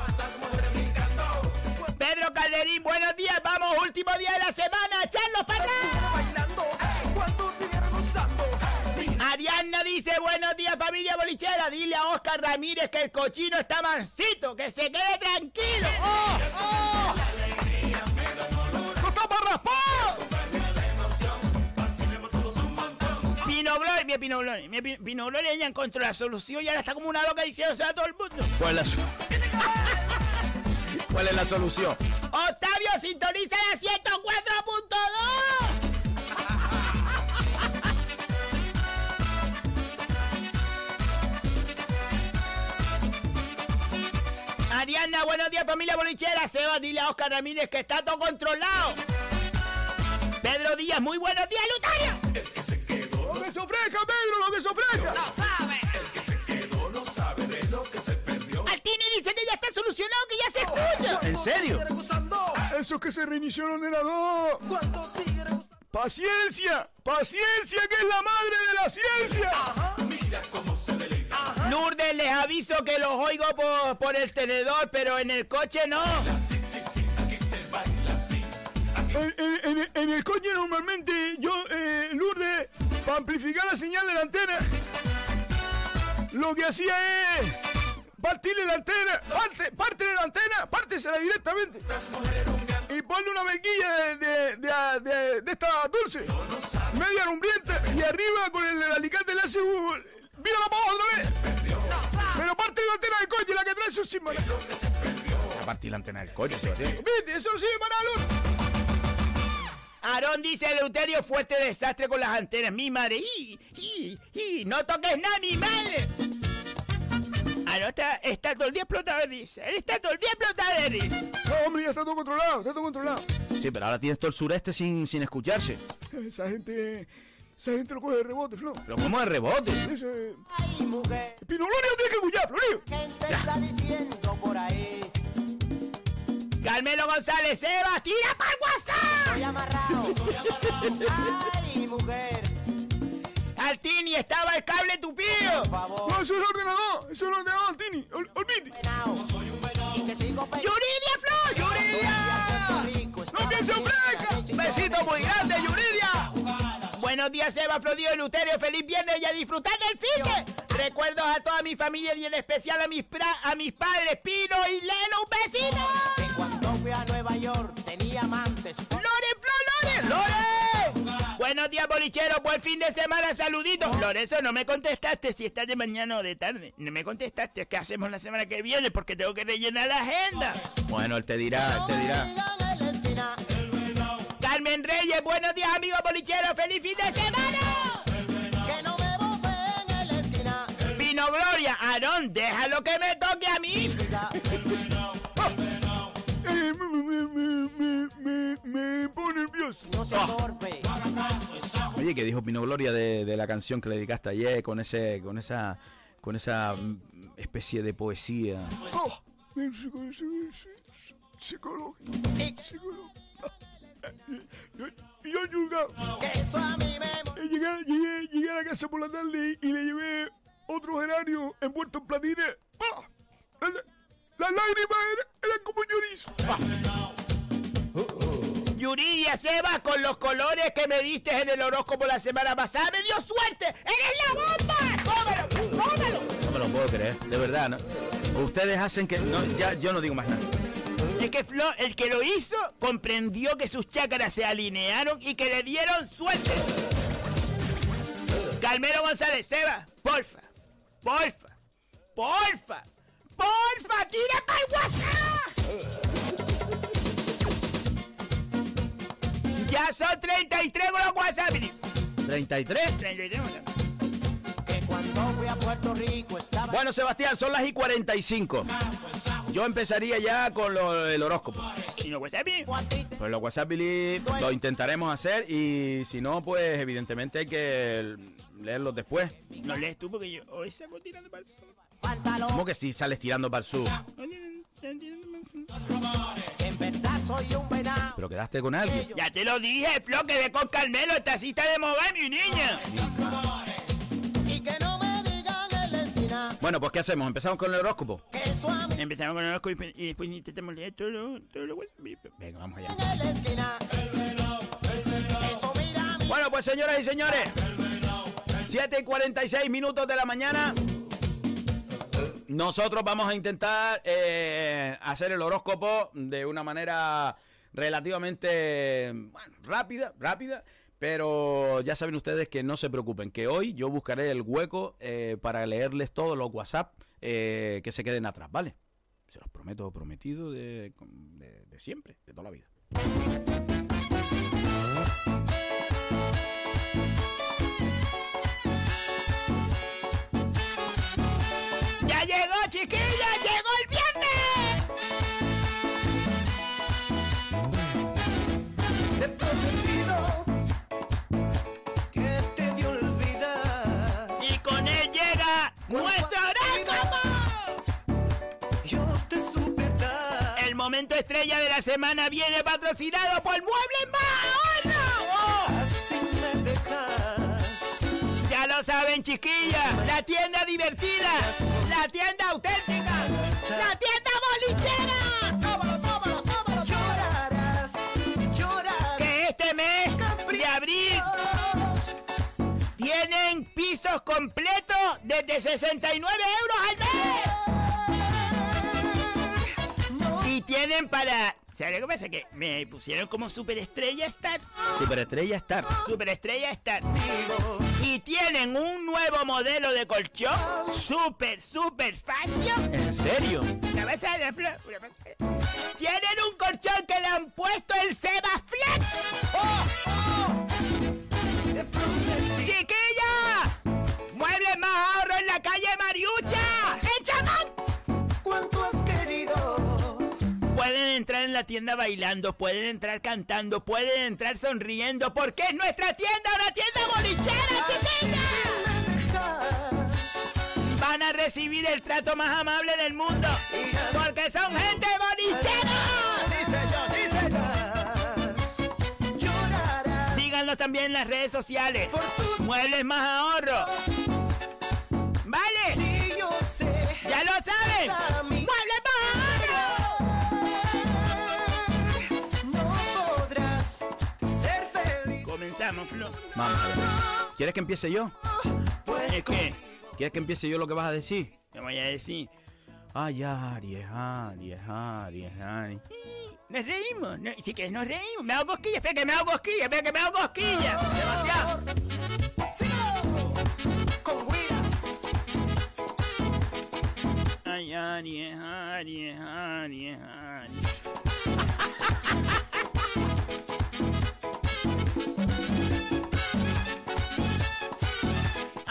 Pedro Calderín, buenos días, vamos, último día de la semana, echarlos para Ariadna dice, buenos días familia bolichera, dile a Oscar Ramírez que el cochino está mansito, que se quede tranquilo. ¡Oh, oh! ¡No está para raspar! Pino Gloria, mira Pino Gloria, mira Pino- Pino Gloria ya encontró la solución y ahora está como una loca diciendo a todo el mundo. ¿Cuál es la, su- ¿Cuál es la solución? Octavio, sintoniza la 104.2. Ariana, buenos días familia bolichera. Seba, dile a Oscar Ramírez que está todo controlado. Pedro Díaz, muy buenos días, Lutario. ¡Lo que se ofrezca, Pedro! ¡Lo que se ofrezca! Altini está solucionado, que ya se escucha. ¿En serio? Eso es que se reinició el ordenador. ¡Paciencia! ¡Paciencia, que es la madre de la ciencia! Lourdes, les aviso que los oigo por, por el tenedor, pero en el coche no. En, en- en- en el coche normalmente yo, eh, Lourdes, para amplificar la señal de la antena, lo que hacía es partirle la antena, parte, parte de la antena, pártesela directamente. Y ponle una mequilla de, de, de, de- de esta dulce, media rumbrienta, y arriba con el, el alicate le hace un... ¡Mírala para abajo otra vez! Pero parte de la antena del coche, la que trae esos símbolos. A partir la antena del coche, Sebastián. ¿Viste? Eso nada, Lourdes. Aarón dice Eleuterio, fuerte desastre con las antenas. Mi madre, y, y, y, no toques nada, mi madre. Aarón está, está todo el día explotado de risa. Él está todo el día explotado de risa. No, hombre, ya está todo controlado, está todo controlado. Sí, pero ahora tienes todo el sureste sin, sin escucharse. Esa gente... Esa gente lo coge de rebote, Flo. Pero como de rebote. Eso es... Pino Gloria tiene que escuchar, Florio. Carmelo González, Eva, tira para el WhatsApp. Altini, estaba el cable tupido. No, eso es el ordenador. Eso es el ordenador, Tini. Ol- Olvide. ¡Yuridia, Flo! ¡Yuridia! ¡No que se ofrezca! ¡Besito muy grande, Yuridia! Buenos días, Eva, y Luterio. ¡Feliz viernes y a disfrutar del fique! Recuerdos a toda mi familia y en especial a mis, pra- a mis padres, Pino y Leno. ¡Un besito! Cuando fui a Nueva York tenía amantes. ¡Lore, Flo, Lore! ¡Lore! Buenos días, bolicheros. Buen fin de semana. Saluditos. Lorenzo, no me contestaste si estás de mañana o de tarde. No me contestaste. ¿Qué hacemos la semana que viene? Porque tengo que rellenar la agenda. Bueno, él te dirá, él te dirá. Carmen Reyes, buenos días, amigos bolicheros. ¡Feliz fin de semana! Que no me en la esquina. Pino Gloria, Aarón, déjalo que me toque a mí. Me, pone nervioso. No se torpe. Oye, ¿qué dijo Pino Gloria de, de la canción que le dedicaste ayer con ese, con esa, con esa mm, especie de poesía? Oh, eh, psico- psico- psico- Psicológico. Psicológico. Yo, yo, Yulga, Que eso a mí me eh, llegué, llegué, llegué a la casa por la tarde y le llevé otro geranio envuelto en platines. ¡Ah! Las lágrimas eran, eran como llorizo. Yuridia Seba, con los colores que me diste en el horóscopo la semana pasada, me dio suerte. ¡Eres la bomba! ¡Tómalo! ¡Tómalo! No me lo puedo creer, de verdad, ¿no? Ustedes hacen que... No, ya, yo no digo más nada. Es que Flo, el que lo hizo, comprendió que sus chakras se alinearon y que le dieron suerte. Calmero González, Seba, porfa, porfa, porfa, porfa, tira para el WhatsApp. Ya son 33 con los WhatsApp. 33. 33 WhatsApp. Cuando fui a Puerto Rico estaba Bueno, Sebastián, son las y 45. Yo empezaría ya con lo- el horóscopo. Si no WhatsApp, Pues los WhatsApp lo intentaremos hacer y si no, pues evidentemente hay que leerlos después. no lees tú porque yo hoy saco tirando para el sol. ¿Cómo que si sales tirando para el sur? Soy un venado. Pero quedaste con alguien. Ya te lo dije, Flo, que ve con Carmelo, esta cita de mover, mi niña. Y que no me digan en la esquina Bueno, pues ¿qué hacemos? ¿Empezamos con el horóscopo? Empezamos con el horóscopo y, y después intentamos leer todo lo, todo lo. Venga, vamos allá. en la esquina. Eso mira a mí. Bueno, pues señoras y señores, 7 y 46 minutos de la mañana. Nosotros vamos a intentar eh, hacer el horóscopo de una manera relativamente rápida, rápida. Pero ya saben ustedes que no se preocupen, que hoy yo buscaré el hueco eh, para leerles todos los WhatsApp eh, que se queden atrás, ¿vale? Se los prometo, prometido de- de siempre, de toda la vida. Llegó, chiquilla! ¡Llegó el viernes! Te he prometido que te de olvidar. Y con él llega nuestro horóscopo. Yo te supe dar. El momento estrella de la semana viene patrocinado por Muebles Más lo saben, chiquillas, la tienda divertida, la tienda auténtica, la tienda bolichera. ¡Tómalo, tómalo, tómalo! Llorarás, llorarás. Que este mes de abril tienen pisos completos desde 69 euros al mes. Y tienen para... ¿Sabes lo que pasa? Que me pusieron como superestrella Star. Superestrella Star. Superestrella Star. Y tienen un nuevo modelo de colchón super, super fashion. ¿En serio? Una pasada, Flo, una pasada. Tienen un colchón que le han puesto el Seba Flex. ¡Oh, oh! ¡Chiquilla! ¡Muebles más ahorro en la calle Mariucha! Pueden entrar en la tienda bailando, pueden entrar cantando, pueden entrar sonriendo, porque es nuestra tienda, una tienda bolichera, dejas. Van a recibir el trato más amable del mundo, porque son gente bolichera. Sí, señor, sí, señor. Llorarás. Síganlos también en las redes sociales. Muebles más ahorro. ¿Vale? Sí, yo sé. ¡Ya lo saben! Flo. Vamos a ver. ¿Quieres que empiece yo? Pues Es que, ¿Quieres que empiece yo lo que vas a decir? te voy a decir, Ay, Aries, Aries, Aries, Aries. nos reímos, no, si que nos reímos, me hago cosquillas, espera que me hago cosquillas, espera que me hago Willa. Ay, Aries, Aries, Aries, Aries.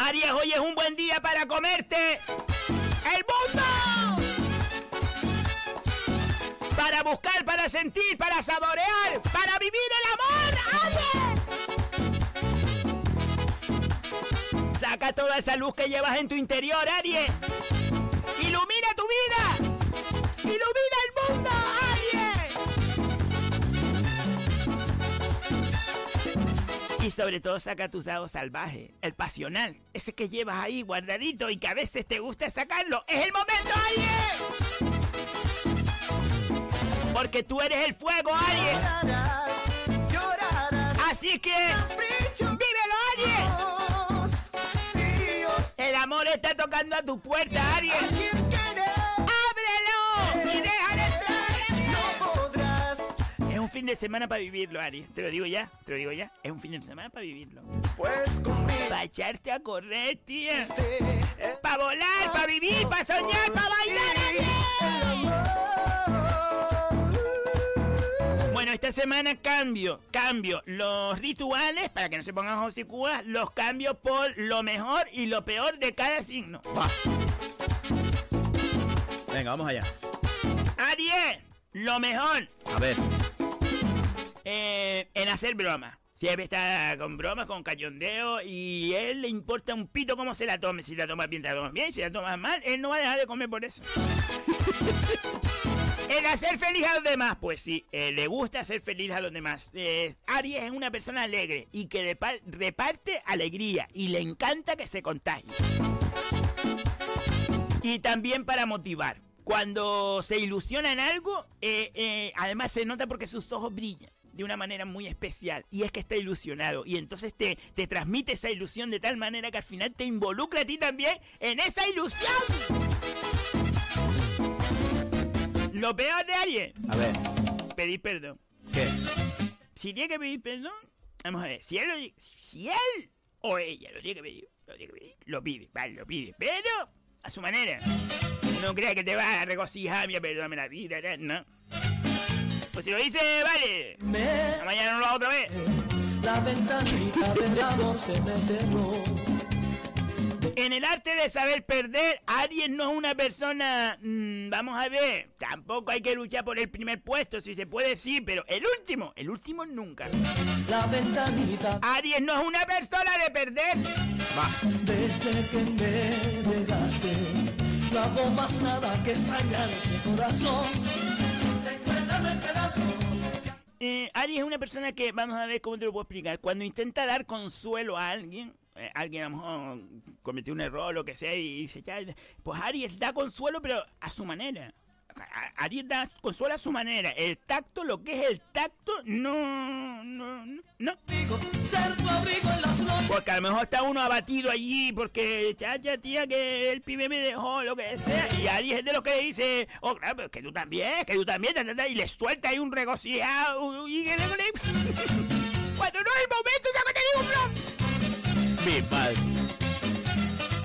Aries, hoy es un buen día para comerte el mundo. Para buscar, para sentir, para saborear, para vivir el amor. Aries. Saca toda esa luz que llevas en tu interior, Aries. Ilumina tu vida. Y sobre todo saca tu lado salvaje, el pasional, ese que llevas ahí guardadito y que a veces te gusta sacarlo. ¡Es el momento, Aries! Porque tú eres el fuego, Aries. Así que, ¡vívelo, Aries! El amor está tocando a tu puerta, Aries. Un fin de semana para vivirlo, Aries. Te lo digo ya, te lo digo ya. Es un fin de semana para vivirlo. Pues conmigo Para echarte a correr, tía. Para volar, para vivir, para soñar, para bailar, Aries. Bueno, esta semana cambio, cambio los rituales, para que no se pongan josicúas, los cambio por lo mejor y lo peor de cada signo. Va. Venga, vamos allá. Aries, lo mejor A ver. Eh, en hacer bromas. Siempre está con bromas, con cachondeo y él le importa un pito cómo se la tome. Si la tomas bien, la tomas bien. Si la tomas mal, él no va a dejar de comer por eso. El hacer feliz a los demás, pues sí, eh, le gusta hacer feliz a los demás. Eh, Aries es una persona alegre y que repa- reparte alegría y le encanta que se contagie. Y también para motivar. Cuando se ilusiona en algo, eh, además se nota porque sus ojos brillan de una manera muy especial. Y es que está ilusionado. Y entonces te, te transmite esa ilusión de tal manera que al final te involucra a ti también en esa ilusión. Lo peor de Aries, A ver. pedir perdón. ¿Qué? Si tiene que pedir perdón, vamos a ver, si él, lo- si él o ella lo tiene que pedir, lo tiene que pedir, lo pide, vale, lo pide, pero a su manera. No creas que te va a regocijar, mira, perdóname la vida, no. Pues si lo dice, vale, Me, mañana no lo hago otra vez. la ventanita del amor se me cerró. En el arte de saber perder, Aries no es una persona, mm, vamos a ver, tampoco hay que luchar por el primer puesto, si se puede sí, pero el último, el último nunca. La ventanita Aries no es una persona de perder. desde que me dejaste. No hago más nada que extrañar mi corazón. Eh, Aries es una persona que, vamos a ver cómo te lo puedo explicar, cuando intenta dar consuelo a alguien, eh, alguien a lo mejor cometió un error o lo que sea y dice, ya, pues Aries da consuelo pero a su manera. A- Aries da consuelo a su manera. El tacto, lo que es el tacto, no, no, no. Porque a lo mejor está uno abatido allí porque, chacha, tía, que el pibe me dejó, lo que sea. Y Aries es de lo que dice, oh, claro, pero que tú también, que tú también, ta, ta, ta, y le suelta ahí un regocijado. Y Cuando no es el momento, ya que te digo, bro. Mi padre.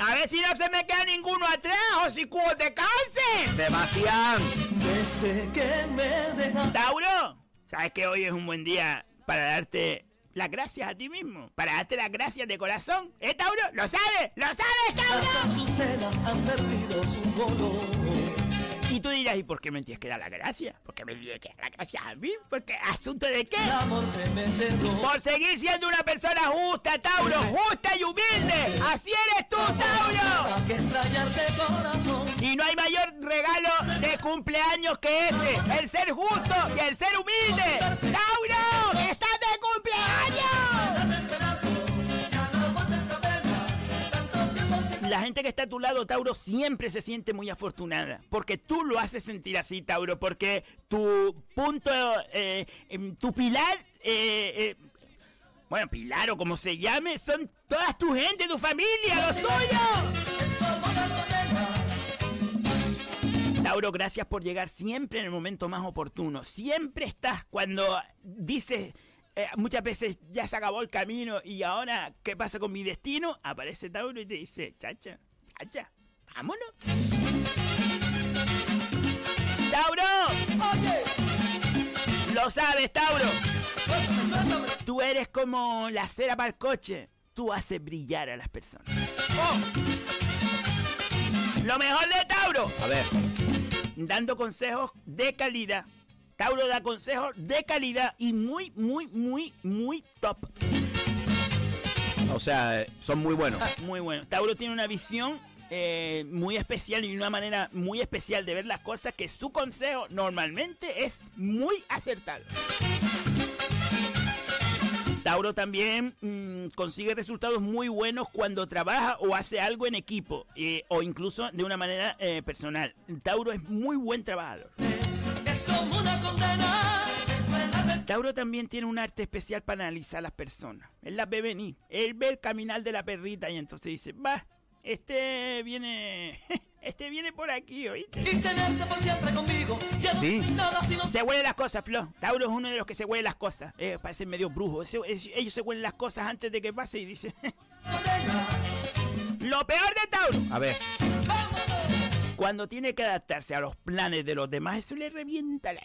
A ver si no se me queda ninguno atrás o si cuando te canses. Sebastián. Desde que me dejaste. Tauro, sabes que hoy es un buen día para darte las gracias a ti mismo. Para darte las gracias de corazón. ¿Eh, Tauro? ¿Lo sabes? ¿Lo sabes, Tauro? Las azucenas han perdido su color. Tú dirás, ¿y por qué me tienes que dar la gracia? ¿Por qué me tienes que dar la gracia a mí? ¿Porque asunto de qué? Por seguir siendo una persona justa, Tauro, justa y humilde. Así eres tú, Tauro. Y no hay mayor regalo de cumpleaños que ese, el ser justo y el ser humilde. Tauro, que La gente que está a tu lado, Tauro, siempre se siente muy afortunada. Porque tú lo haces sentir así, Tauro. Porque tu punto, eh, em, tu pilar, eh, eh, bueno, pilar o como se llame, son todas tu gente, tu familia, los tuyos. Tauro, gracias por llegar siempre en el momento más oportuno. Siempre estás cuando dices, eh, muchas veces ya se acabó el camino y ahora, ¿qué pasa con mi destino? Aparece Tauro y te dice, chacha, chacha, vámonos. Tauro, Oye, lo sabes, Tauro. suéltame, suéltame. Tú eres como la cera para el coche. Tú haces brillar a las personas. Lo mejor de Tauro. A ver. dando consejos de calidad. Tauro da consejos de calidad y muy, muy, muy, muy top. O sea, son muy buenos. Muy bueno. Tauro tiene una visión eh, muy especial y una manera muy especial de ver las cosas que su consejo normalmente es muy acertado. Tauro también mm, consigue resultados muy buenos cuando trabaja o hace algo en equipo eh, o incluso de una manera eh, personal. Tauro es muy buen trabajador. Es como una condena. Tauro también tiene un arte especial para analizar a las personas. Él las ve venir. Él ve el caminar de la perrita y entonces dice, va, este viene... Este viene por aquí, ¿oíste? Y tenerte por siempre conmigo. Ya no Sí. hay nada si no Se huele las cosas, Flo. Tauro es uno de los que se huele las cosas. Eh, parecen medio es- ellos se huelen las cosas antes de que pase y dice... Lo peor de Tauro. A ver, Cuando tiene que adaptarse a los planes de los demás, eso le revienta alma.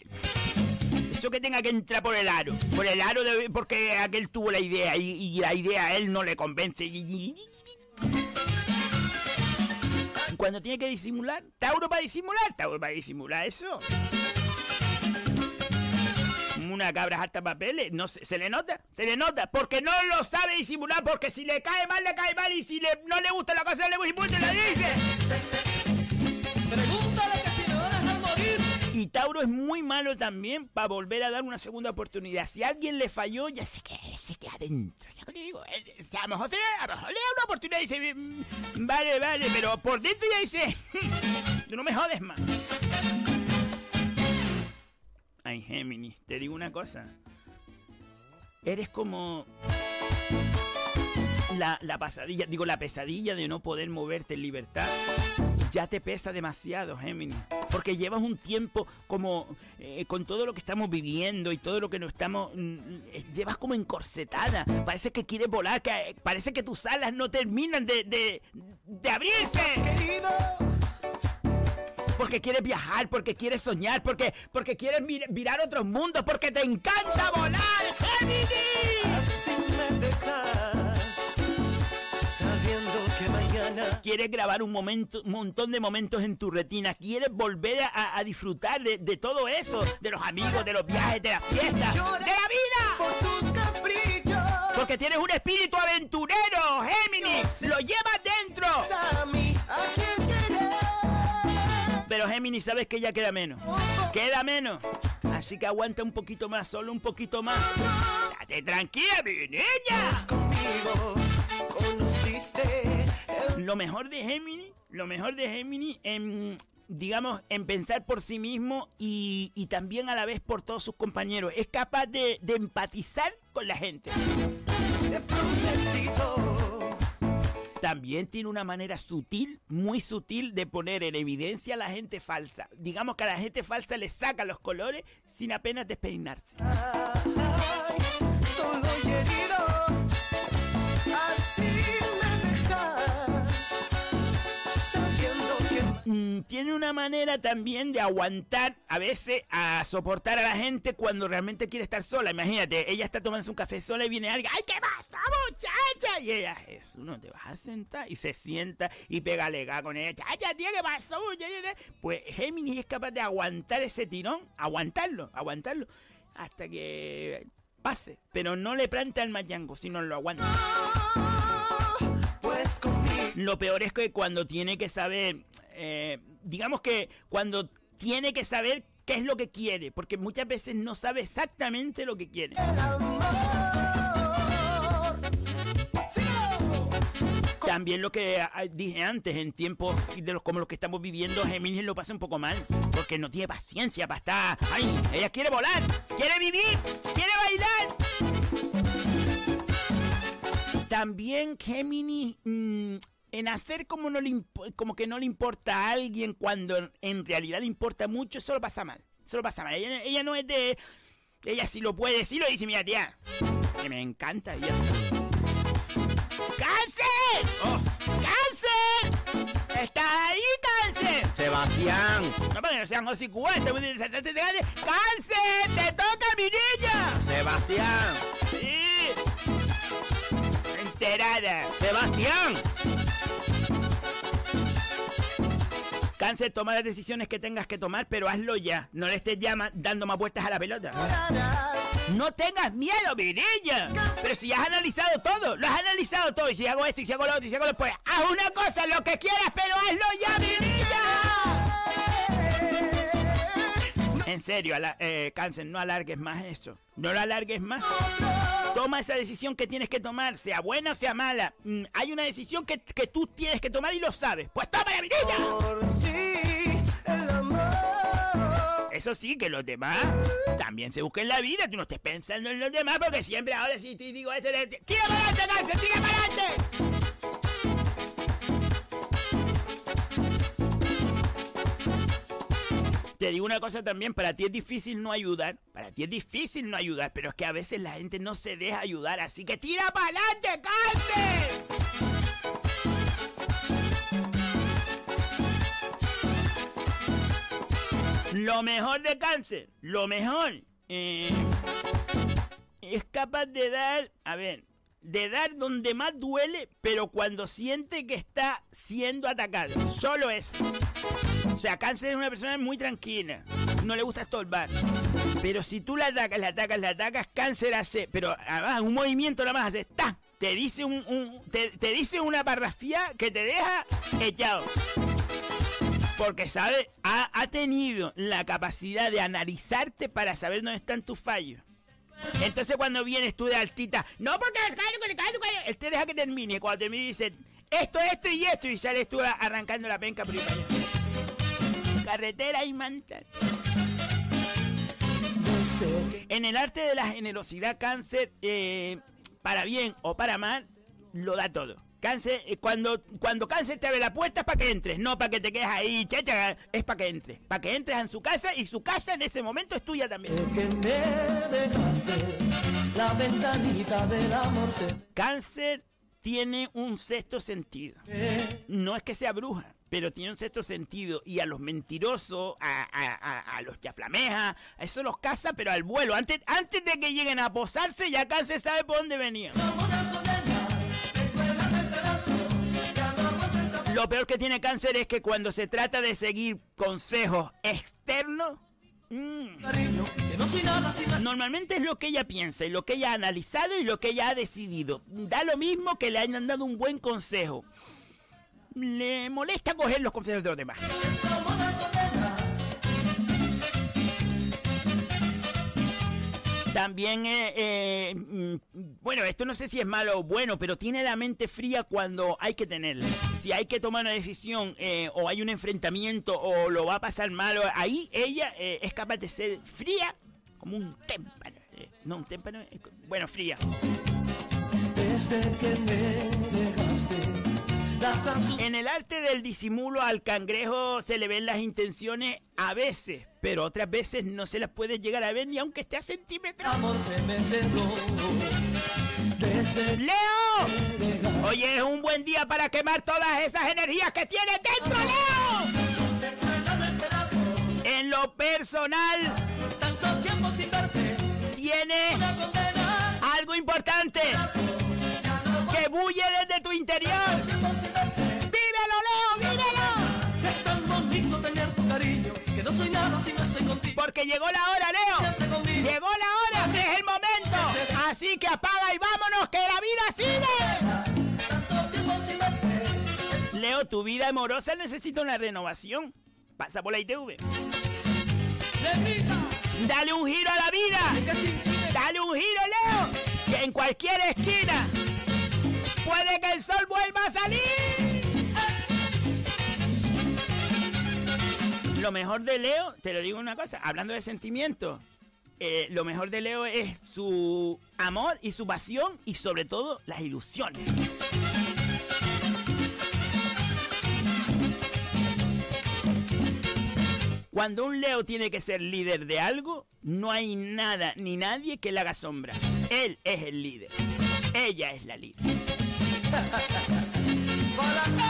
Eso que tenga que entrar por el aro. Por el aro de, porque aquel tuvo la idea y, la idea a él no le convence. Cuando tiene que disimular, Tauro va a disimular, Tauro va a disimular eso. Una cabra alta papeles, no se, se le nota, se le nota, porque no lo sabe disimular, porque si le cae mal, le cae mal, y si le, no le gusta la cosa, le gusta y la dice. Pregúntale que si me va a dejar morir. Y Tauro es muy malo también para volver a dar una segunda oportunidad. Si alguien le falló, ya se queda, se queda adentro. Ya te digo, sea, a lo mejor, le, a le da una oportunidad y dice, "Mm, vale, vale, pero por dentro ya dice, tú no me jodes más. Ay, Géminis, te digo una cosa. Eres como la, la pasadilla, digo, la pesadilla de no poder moverte en libertad ya te pesa demasiado, Géminis. Porque llevas un tiempo como eh, con todo lo que estamos viviendo y todo lo que nos estamos... mm, eh, llevas como encorsetada. Parece que quieres volar, que eh, parece que tus alas no terminan de, de, de abrirse. Porque quieres viajar, porque quieres soñar, porque, porque quieres mir- mirar otros mundos, porque te encanta volar, Géminis. Mañana. Quieres grabar un momento, un montón de momentos en tu retina. Quieres volver a, a disfrutar de, de todo eso, de los amigos, de los viajes, de las fiestas, de la vida. Por tus caprichos. Porque tienes un espíritu aventurero, Géminis. Lo llevas dentro. Pero Géminis, sabes que ya queda menos. Queda menos. Así que aguanta un poquito más, solo un poquito más. Date tranquila, mi niña. Conmigo conociste el Lo mejor de Géminis, lo mejor de Géminis en, digamos, en pensar por sí mismo y, también a la vez por todos sus compañeros. Es capaz de, empatizar con la gente. También tiene una manera sutil, muy sutil, de poner en evidencia a la gente falsa. Digamos que a la gente falsa le saca los colores sin apenas despeinarse. Mm, tiene una manera también de aguantar a veces a soportar a la gente cuando realmente quiere estar sola. Imagínate, ella está tomando un café sola y viene alguien, ¡ay, qué pasa, muchacha! Y ella, Jesús, no te vas a sentar. Y se sienta y pega alega con ella, ¡chacha, tío, qué pasa, muchacha! Pues Géminis es capaz de aguantar ese tirón, aguantarlo, aguantarlo, hasta que pase. Pero no le planta el mayango, sino lo aguanta. pues conmigo. Lo peor es que cuando tiene que saber, eh, digamos que cuando tiene que saber qué es lo que quiere, porque muchas veces no sabe exactamente lo que quiere. El amor. También lo que ah, dije antes, en tiempos de los como los que estamos viviendo, Géminis lo pasa un poco mal, porque no tiene paciencia para estar. ¡Ay! Ella quiere volar, quiere vivir, quiere bailar. También Géminis mm, en hacer como, no le como que no le importa a alguien cuando en realidad le importa mucho, eso lo pasa mal. Eso lo pasa mal. Ella, ella no es de. Ella sí lo puede decir, lo dice, mira, tía. Que me encanta ella. ¡Cáncer! Oh. ¡Cáncer! ¡Estás ahí, cáncer! Sebastián. No, porque no sean hocicuentes. ¡Cáncer! ¡Te toca, mi niña! Sebastián. Sí. Enterada. Sebastián. Cáncer, toma las decisiones que tengas que tomar, pero hazlo ya. No le estés ya dando más vueltas a la pelota. No tengas miedo, mi niña. Pero si has analizado todo, lo has analizado todo. Y si hago esto, y si hago lo otro, y si hago lo pues haz una cosa, lo que quieras, pero hazlo ya, niña. En serio, eh, cáncer, no alargues más esto. No lo alargues más. Toma esa decisión que tienes que tomar, sea buena o sea mala. Mm, hay una decisión que, que tú tienes que tomar y lo sabes. Pues el amor. eso sí, que los demás también se busquen la vida. Tú no estés pensando en los demás porque siempre ahora sí te digo esto. de- ¡Tira para adelante, cáncer! ¡Tira para adelante! Te digo una cosa también, para ti es difícil no ayudar, para ti es difícil no ayudar, pero es que a veces la gente no se deja ayudar, así que tira para adelante, cáncer. Lo mejor de cáncer, lo mejor, eh, es capaz de dar, a ver, de dar donde más duele, pero cuando siente que está siendo atacado. Solo eso. O sea, cáncer es una persona muy tranquila, no le gusta estorbar. Pero si tú la atacas, la atacas, la atacas, cáncer hace, pero además un movimiento nada más hace, ¡ta! Te dice un, te, dice una parrafía que te deja echado. Porque sabe, ha, tenido la capacidad de analizarte para saber dónde están tus fallos. Entonces cuando vienes tú de altita, no porque el callo, el callo, el callo", él te deja que termine. Cuando termine dice, esto, esto y esto, y sales tú arrancando la penca primero. Carretera y manta. En el arte de la generosidad, cáncer, eh, para bien o para mal, lo da todo. Cáncer, eh, cuando, cuando cáncer te abre la puerta es para que entres, no para que te quedes ahí, chacha, es para que entres. Para que entres en su casa y su casa en ese momento es tuya también. que me dejaste la ventanita del amor se Cáncer tiene un sexto sentido. No es que sea bruja, pero tiene un sexto sentido. Y a los mentirosos, a, a- a- a los chaflamejas, a eso los caza, pero al vuelo. Antes, antes de que lleguen a posarse, ya Cáncer sabe por dónde venía. Lo peor que tiene Cáncer es que cuando se trata de seguir consejos externos, mm, Normalmente es lo que ella piensa y lo que ella ha analizado y lo que ella ha decidido. Da lo mismo que le hayan dado un buen consejo. Le molesta coger los consejos de los demás. También, eh, eh, mm, bueno, esto no sé si es malo o bueno, pero tiene la mente fría cuando hay que tenerla. Si hay que tomar una decisión eh, o hay un enfrentamiento o lo va a pasar mal, o- ahí ella es capaz de ser fría como un témpano. no, un témpano, bueno, fría. desde que me dejaste En el arte del disimulo al cangrejo se le ven las intenciones a veces, pero otras veces no se las puede llegar a ver ni aunque esté a centímetros. ¡Leo! Hoy es un buen día para quemar todas esas energías que tienes dentro, Leo. En lo personal, tanto tiempo sin verte tiene algo importante que bulle desde tu interior. Porque llegó la hora, Leo. Llegó la hora, es el momento. Así que apaga y vámonos, que la vida sigue. Leo, tu vida amorosa necesita una renovación. Pasa por la ITV. Dale un giro a la vida. Dale un giro, Leo. Que en cualquier esquina puede que el sol vuelva a salir. Lo mejor de Leo, te lo digo una cosa, hablando de sentimientos, eh, lo mejor de Leo es su amor y su pasión y sobre todo las ilusiones. Cuando un Leo tiene que ser líder de algo, no hay nada ni nadie que le haga sombra. Él es el líder. Ella es la líder.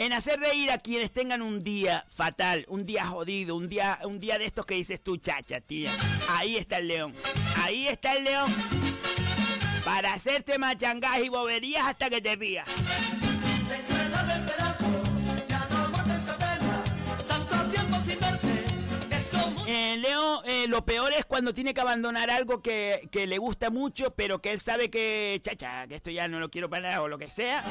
En hacer reír a quienes tengan un día fatal, un día jodido, un día, un día de estos que dices tú, chacha, tía. Ahí está el león. Ahí está el león. Para hacerte machangas y boberías hasta que te rías. Eh, Leo, eh, lo peor es cuando tiene que abandonar algo que, que le gusta mucho, pero que él sabe que, chacha, que esto ya no lo quiero para nada o lo que sea.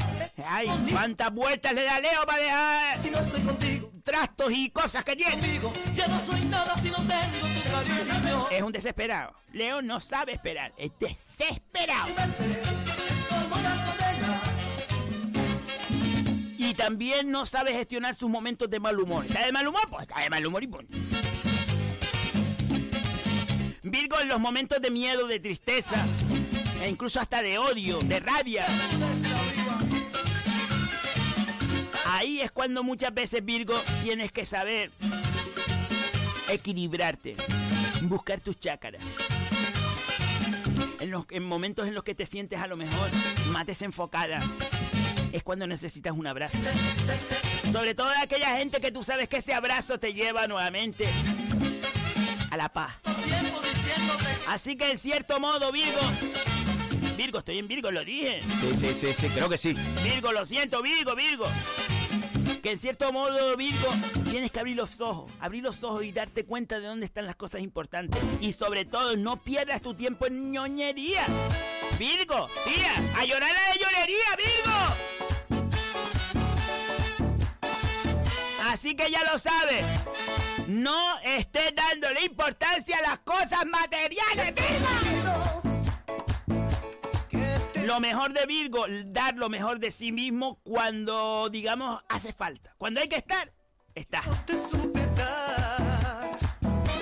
Ay, cuántas vueltas le da Leo para dejar si no estoy contigo trastos y cosas que tiene. conmigo ya no soy nada si no tengo tu cariño Es un desesperado. Leo no sabe esperar, es desesperado. Y también no sabe gestionar sus momentos de mal humor. ¿Está de mal humor? Pues está de mal humor y punto. Virgo en los momentos de miedo, de tristeza, e incluso hasta de odio, de rabia. Ahí es cuando muchas veces Virgo tienes que saber equilibrarte, buscar tus chácaras. En, los, en momentos en los que te sientes a lo mejor más desenfocada, es cuando necesitas un abrazo. Sobre todo a aquella gente que tú sabes que ese abrazo te lleva nuevamente a la paz. Así que en cierto modo, Virgo. Virgo, estoy en Virgo, lo dije. Sí, sí, sí, sí, creo que sí. Virgo, lo siento, Virgo, Virgo. Que en cierto modo, Virgo, tienes que abrir los ojos, abrir los ojos y darte cuenta de dónde están las cosas importantes. Y sobre todo, no pierdas tu tiempo en ñoñería. Virgo, tía, a llorar a la llorería, Virgo. Así que ya lo sabes. No estés dándole importancia a las cosas materiales, Virgo. Lo mejor de Virgo, dar lo mejor de sí mismo cuando, digamos, hace falta. Cuando hay que estar, está.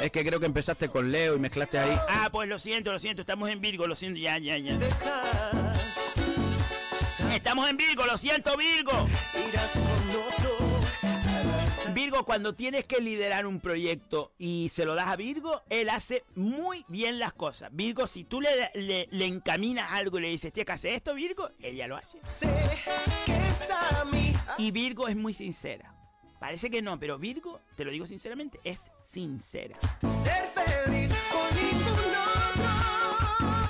Es que creo que empezaste con Leo y mezclaste ahí. Ah, pues lo siento, lo siento, estamos en Virgo, lo siento, ya, ya, ya. Estamos en Virgo, lo siento, Virgo. Virgo, cuando tienes que liderar un proyecto y se lo das a Virgo, él hace muy bien las cosas. Virgo, si tú le, le, le encaminas algo y le dices, tienes que hacer esto, Virgo, ella lo hace. Y Virgo es muy sincera. Parece que no, pero Virgo, te lo digo sinceramente, es sincera. Ser feliz con ningún otro.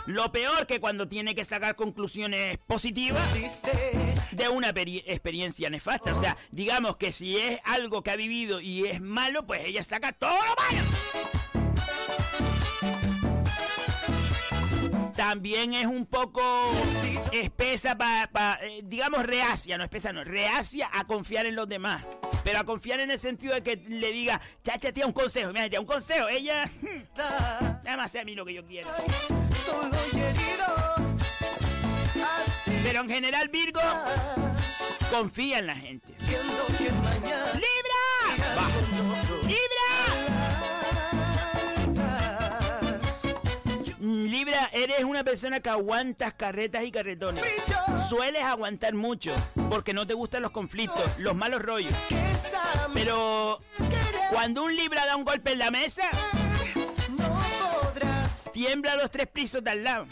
Lo peor que cuando tiene que sacar conclusiones positivas de una peri- experiencia nefasta. O sea, digamos que si es algo que ha vivido y es malo, pues ella saca todo lo malo. También es un poco espesa para, digamos, reacia, no espesa, no, reacia a confiar en los demás. Pero a confiar en el sentido de que le diga, chacha, tía, un consejo, mira, tía, un consejo. Ella, nada más sea a mí lo que yo quiero. Pero en general, Virgo confía en la gente. ¡Libra! Eres una persona que aguantas carretas y carretones. Sueles aguantar mucho porque no te gustan los conflictos, los malos rollos. Pero cuando un Libra da un golpe en la mesa, tiembla los tres pisos de al lado.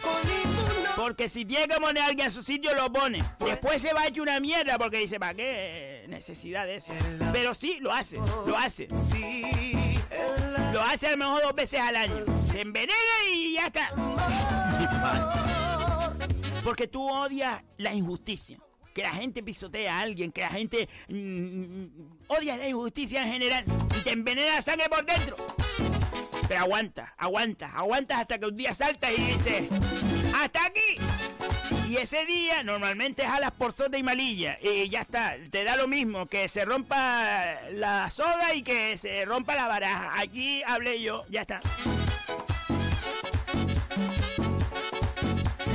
Porque si tiene que poner a alguien a su sitio, lo pone. Después se va a echar una mierda porque dice, ¿para qué necesidad de eso? Pero sí, lo hace, lo hace. Sí, Lo hace a lo mejor dos veces al año. Se envenena y ya está. Porque tú odias la injusticia. Que la gente pisotea a alguien, que la gente mm, odia la injusticia en general y te envenena sangre por dentro. Pero aguanta, aguanta, aguantas hasta que un día saltas y dices, ¡hasta aquí! Y ese día normalmente es a las por soda y malilla. Y ya está, te da lo mismo, que se rompa la soda y que se rompa la baraja. Aquí hablé yo, ya está.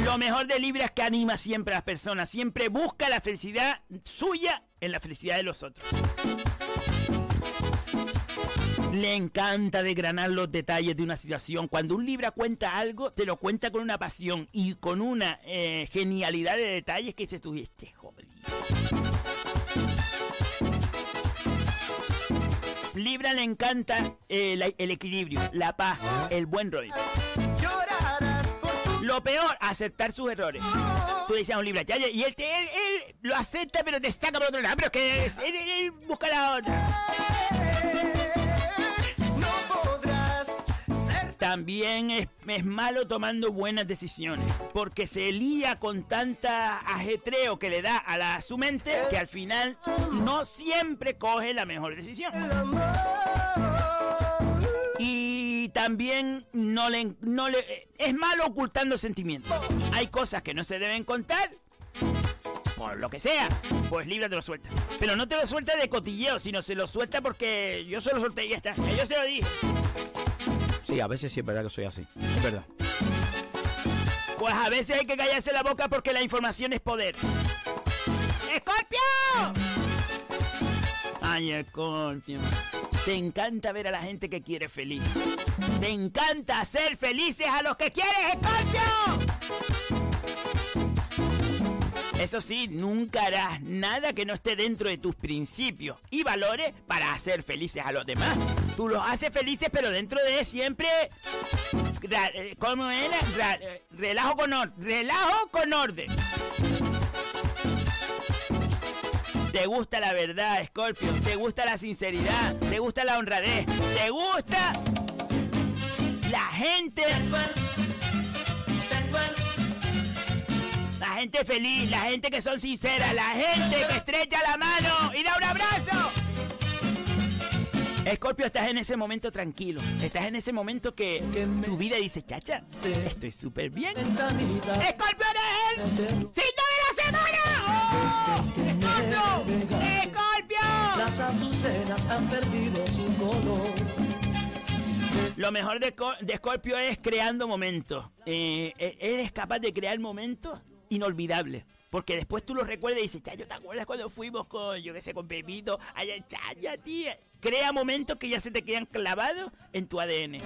Lo mejor de Libra es que anima siempre a las personas, siempre busca la felicidad suya en la felicidad de los otros. Le encanta desgranar los detalles de una situación. Cuando un Libra cuenta algo, te lo cuenta con una pasión y con una eh, genialidad de detalles que tú, este jodido. Libra le encanta eh, la- el equilibrio, la paz, el buen rollo. Lo peor, aceptar sus errores. Tú a un Libra, y él, te- él, él lo acepta, pero te saca por otro lado. Pero es que él busca la otra. También es, es malo tomando buenas decisiones, porque se lía con tanta ajetreo que le da a la, su mente que al final no siempre coge la mejor decisión. Y también no le, no le es malo ocultando sentimientos. Hay cosas que no se deben contar. Por lo que sea, pues Libra te lo suelta. Pero no te lo suelta de cotilleo, sino se lo suelta porque yo se lo solté y ya está. Yo se lo dije. Sí, a veces sí es verdad que soy así. Es verdad. Pues a veces hay que callarse la boca porque la información es poder. ¡Escorpio! Ay, Escorpio. Te encanta ver a la gente que quiere feliz. Te encanta hacer felices a los que quieres, Escorpio. Eso sí, nunca harás nada que no esté dentro de tus principios y valores para hacer felices a los demás. Tú los haces felices, pero dentro de siempre... eh, ¿Cómo era? Ra- eh, relajo con orden. Relajo con orden. Te gusta la verdad, Scorpio. Te gusta la sinceridad. Te gusta la honradez. Te gusta la gente. Gente feliz, la gente que son sinceras, la gente que estrecha la mano y da un abrazo. Escorpio, estás en ese momento tranquilo. Estás en ese momento que tu vida dice, chacha, estoy súper bien. Escorpio eres el signo de la semana. ¡Oh! ¡Escorpio! ¡Escorpio! Las azucenas han perdido su color. Lo mejor de Scorpio es creando momentos. Eh, eh, eres capaz de crear momentos inolvidables. Porque después tú los recuerdas y dices, Chayo, ¿te acuerdas cuando fuimos con, yo qué sé, con Pepito? Allá Chaya, tía. Crea momentos que ya se te quedan clavados en tu ADN.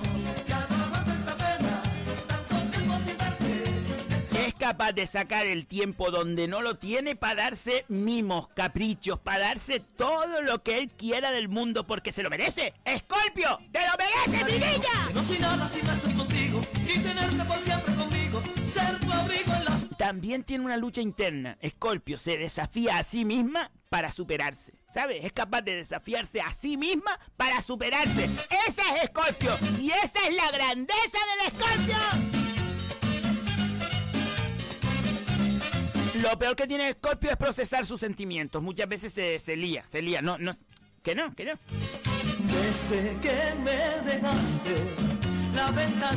Es capaz de sacar el tiempo donde no lo tiene para darse mimos, caprichos, para darse todo lo que él quiera del mundo porque se lo merece. ¡Escorpio! ¡Te lo mereces, mi niña! No soy nada si no estoy contigo y tenerte por siempre conmigo, ser tu abrigo También tiene una lucha interna. Escorpio se desafía a sí misma para superarse. ¿Sabes? Es capaz de desafiarse a sí misma para superarse. Ese es Escorpio. Y esa es la grandeza del Escorpio. Lo peor que tiene Escorpio es procesar sus sentimientos. Muchas veces se, se lía, se lía. No, no. Que no, que no. Desde que me dejaste,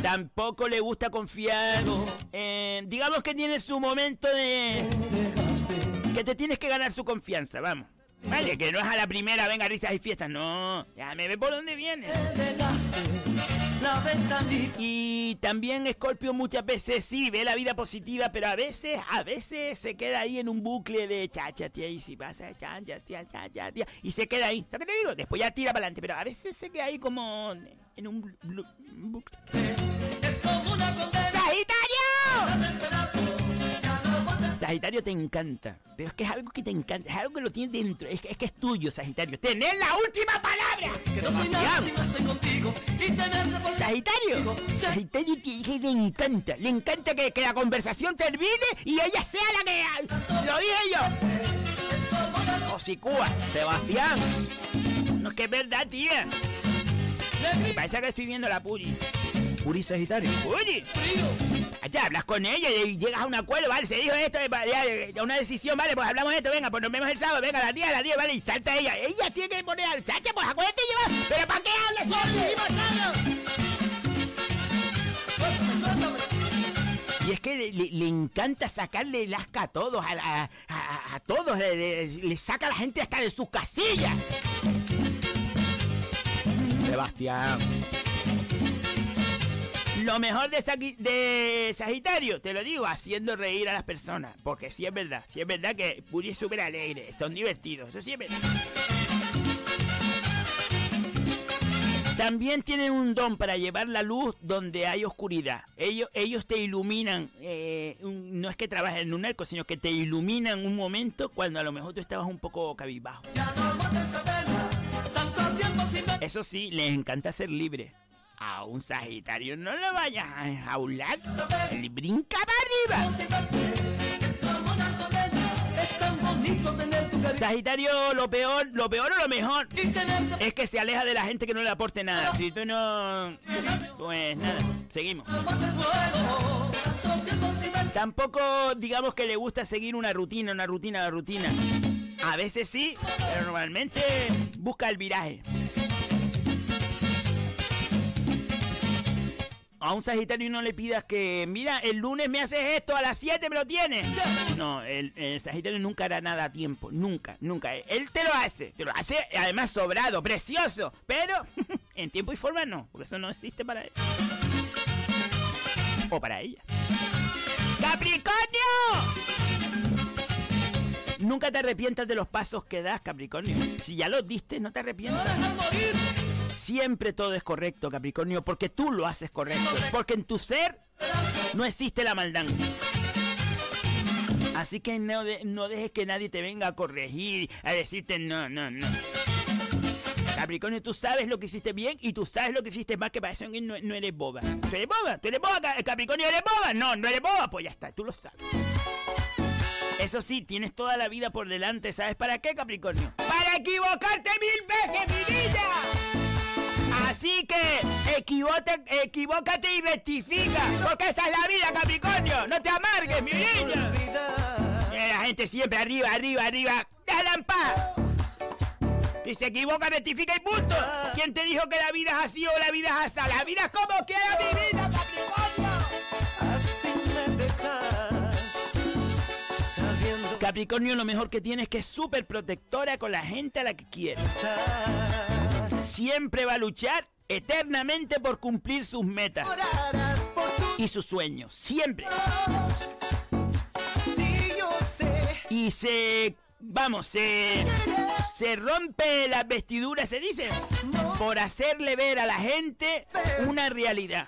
Tampoco le gusta confiar. eh, digamos que tiene su momento de. Que te tienes que ganar su confianza, vamos. Vale, que no es a la primera, venga, risas y fiestas. No, ya me ve por dónde viene. Y también Scorpio muchas veces sí ve la vida positiva, pero a veces, a veces se queda ahí en un bucle de chacha, tía, y si pasa, chacha, tía, chacha, tía, y se queda ahí. ¿Sabes qué te digo? Después ya tira para adelante, pero a veces se queda ahí como en un bucle. Es como una ¡Sagitario! Sagitario te encanta, pero es que es algo que te encanta, es algo que lo tienes dentro, es que es, que es tuyo, Sagitario. ¡Tener la última palabra! que no soy nada si no estoy contigo y tenerte por Sagitario, Sagitario le encanta, le encanta que, que la conversación termine y ella sea la que... ¡Lo dije yo! Hocicúa, Sebastián. No es que es verdad, tía. Me parece que estoy viendo la Puri. Puri Sagitario. Puri. Allá hablas con ella y llegas a un acuerdo, vale, se dijo esto, eh, ya, ya, una decisión, vale, pues hablamos de esto, venga, pues nos vemos el sábado, venga, a las 10, a las 10, vale, y salta ella. Ella tiene que poner al chacha, pues acuérdate y lleva. ¿Pero para qué hablas ya todo? Y es que le, le- le encanta sacarle el asca a todos, a, la- a- a- a todos, le, le- le saca a la gente hasta de sus casillas. Sebastián. Lo mejor de, Sagitario, te lo digo, haciendo reír a las personas. Porque sí es verdad, sí es verdad que Puri es súper alegre, son divertidos, eso sí es verdad. También tienen un don para llevar la luz donde hay oscuridad. Ellos, ellos te iluminan, eh, un- no es que trabajen en un arco, sino que te iluminan un momento cuando a lo mejor tú estabas un poco cabizbajo. Ya no Eso sí, les encanta ser libre. A un Sagitario no lo vayas a enjaular. Brinca para arriba. Sagitario, lo peor, lo peor o lo mejor es que se aleja de la gente que no le aporte nada. Si tú no... Pues nada, seguimos. Tampoco digamos que le gusta seguir una rutina, una rutina, una rutina. A veces sí, pero normalmente busca el viraje. A un Sagitario no le pidas que, mira, el lunes me haces esto, a las 7 me lo tienes. No, el, el Sagitario nunca hará nada a tiempo, nunca, nunca. Él te lo hace, te lo hace además sobrado, precioso, pero en tiempo y forma no, porque eso no existe para él. O para ella. ¡Capricornio! Nunca te arrepientas de los pasos que das, Capricornio. Si ya los diste, no te arrepientas. morir Siempre todo es correcto, Capricornio, porque tú lo haces correcto. Porque en tu ser no existe la maldad. Así que no, de- no dejes que nadie te venga a corregir, a decirte no, no, no. Capricornio, tú sabes lo que hiciste bien y tú sabes lo que hiciste mal, que parece que no, no eres boba. ¿Tú eres boba? ¿Tú eres boba, Ca- Capricornio? ¿Eres boba? No, no eres boba. Pues ya está, tú lo sabes. Eso sí, tienes toda la vida por delante. ¿Sabes para qué, Capricornio? ¡Para equivocarte mil veces, mi niña! Así que equivócate, equivócate y rectifica. Porque esa es la vida, Capricornio. No te amargues, mi niña. Eh, La gente siempre arriba, arriba, arriba. ¡Déjala en paz! Si se equivoca, rectifica y punto. ¿Quién te dijo que la vida es así o la vida es así? La vida es como quiera mi vida, Capricornio. Así me dejas sabiendo Capricornio lo mejor que tiene es que es súper protectora con la gente a la que quiere. Siempre va a luchar eternamente por cumplir sus metas y sus sueños. Siempre. Y se... Vamos, se... Se rompe las vestiduras, se dice, por hacerle ver a la gente una realidad.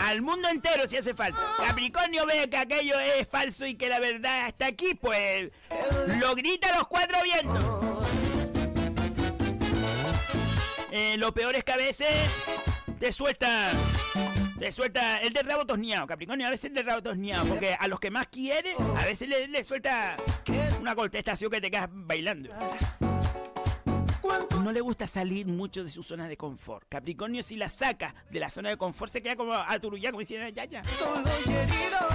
Al mundo entero si hace falta. Capricornio ve que aquello es falso y que la verdad está aquí, pues lo grita a los cuatro vientos. Eh, lo peor es que a veces te suelta. Te suelta el de rabo tosneado, Capricornio, a veces el de rabo tosneado, porque a los que más quiere, a veces le, le suelta una contestación que te quedas bailando. No le gusta salir mucho de su zona de confort. Capricornio, si la saca de la zona de confort, se queda como a Turuyá, como diciendo, ya, ya.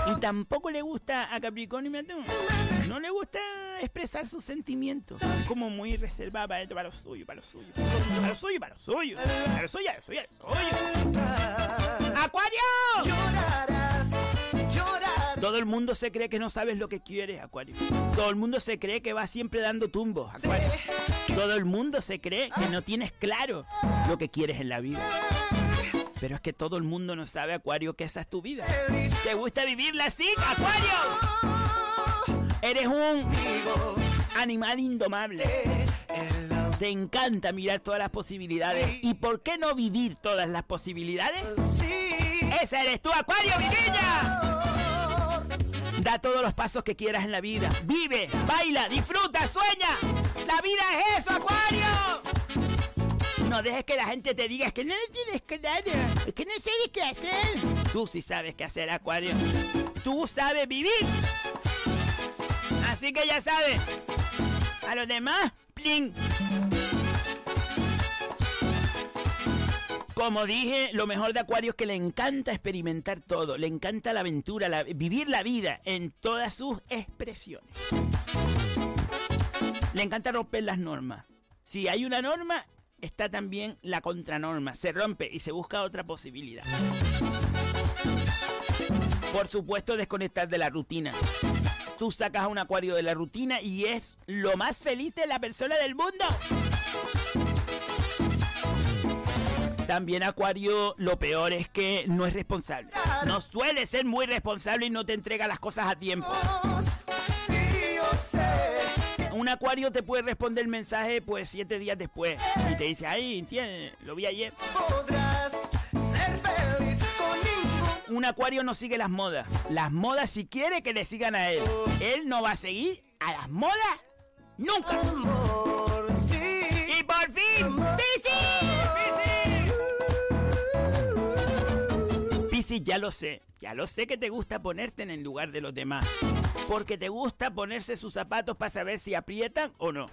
y tampoco le gusta a Capricornio, mira tú, no le gusta expresar sus sentimientos. Como muy reservada para, para lo suyo, para lo suyo. Para lo suyo, para lo suyo. Para lo suyo, para lo suyo, para lo suyo. ¡Acuario! Todo el mundo se cree que no sabes lo que quieres, Acuario. Todo el mundo se cree que va siempre dando tumbos, Acuario. Todo el mundo se cree que no tienes claro lo que quieres en la vida. Pero es que todo el mundo no sabe, Acuario, que esa es tu vida. ¿Te gusta vivirla así, Acuario? Eres un animal indomable. Te encanta mirar todas las posibilidades. ¿Y por qué no vivir todas las posibilidades? Esa eres tú, Acuario, niña. Da todos los pasos que quieras en la vida. Vive, baila, disfruta, sueña. La vida es eso, Acuario. No dejes que la gente te diga que no le tienes claro, es que no sabes qué hacer. Tú sí sabes qué hacer, Acuario. Tú sabes vivir. Así que ya sabes. A los demás, plin. Como dije, lo mejor de Acuario es que le encanta experimentar todo, le encanta la aventura, vivir la vida en todas sus expresiones. Le encanta romper las normas. Si hay una norma, está también la contranorma. Se rompe y se busca otra posibilidad. Por supuesto, desconectar de la rutina. Tú sacas a un acuario de la rutina y es lo más feliz de la persona del mundo. También Acuario, lo peor es que no es responsable. No suele ser muy responsable y no te entrega las cosas a tiempo. Un Acuario te puede responder el mensaje pues siete días después y te dice, ay, entiende, lo vi ayer. podrás ser feliz Un Acuario no sigue las modas. Las modas si quiere que le sigan a él. Él no va a seguir a las modas nunca. amor. Sí, Y por fin, Piscis. Ya lo sé. Ya lo sé que te gusta ponerte en el lugar de los demás. Porque te gusta ponerse sus zapatos para saber si aprietan o no.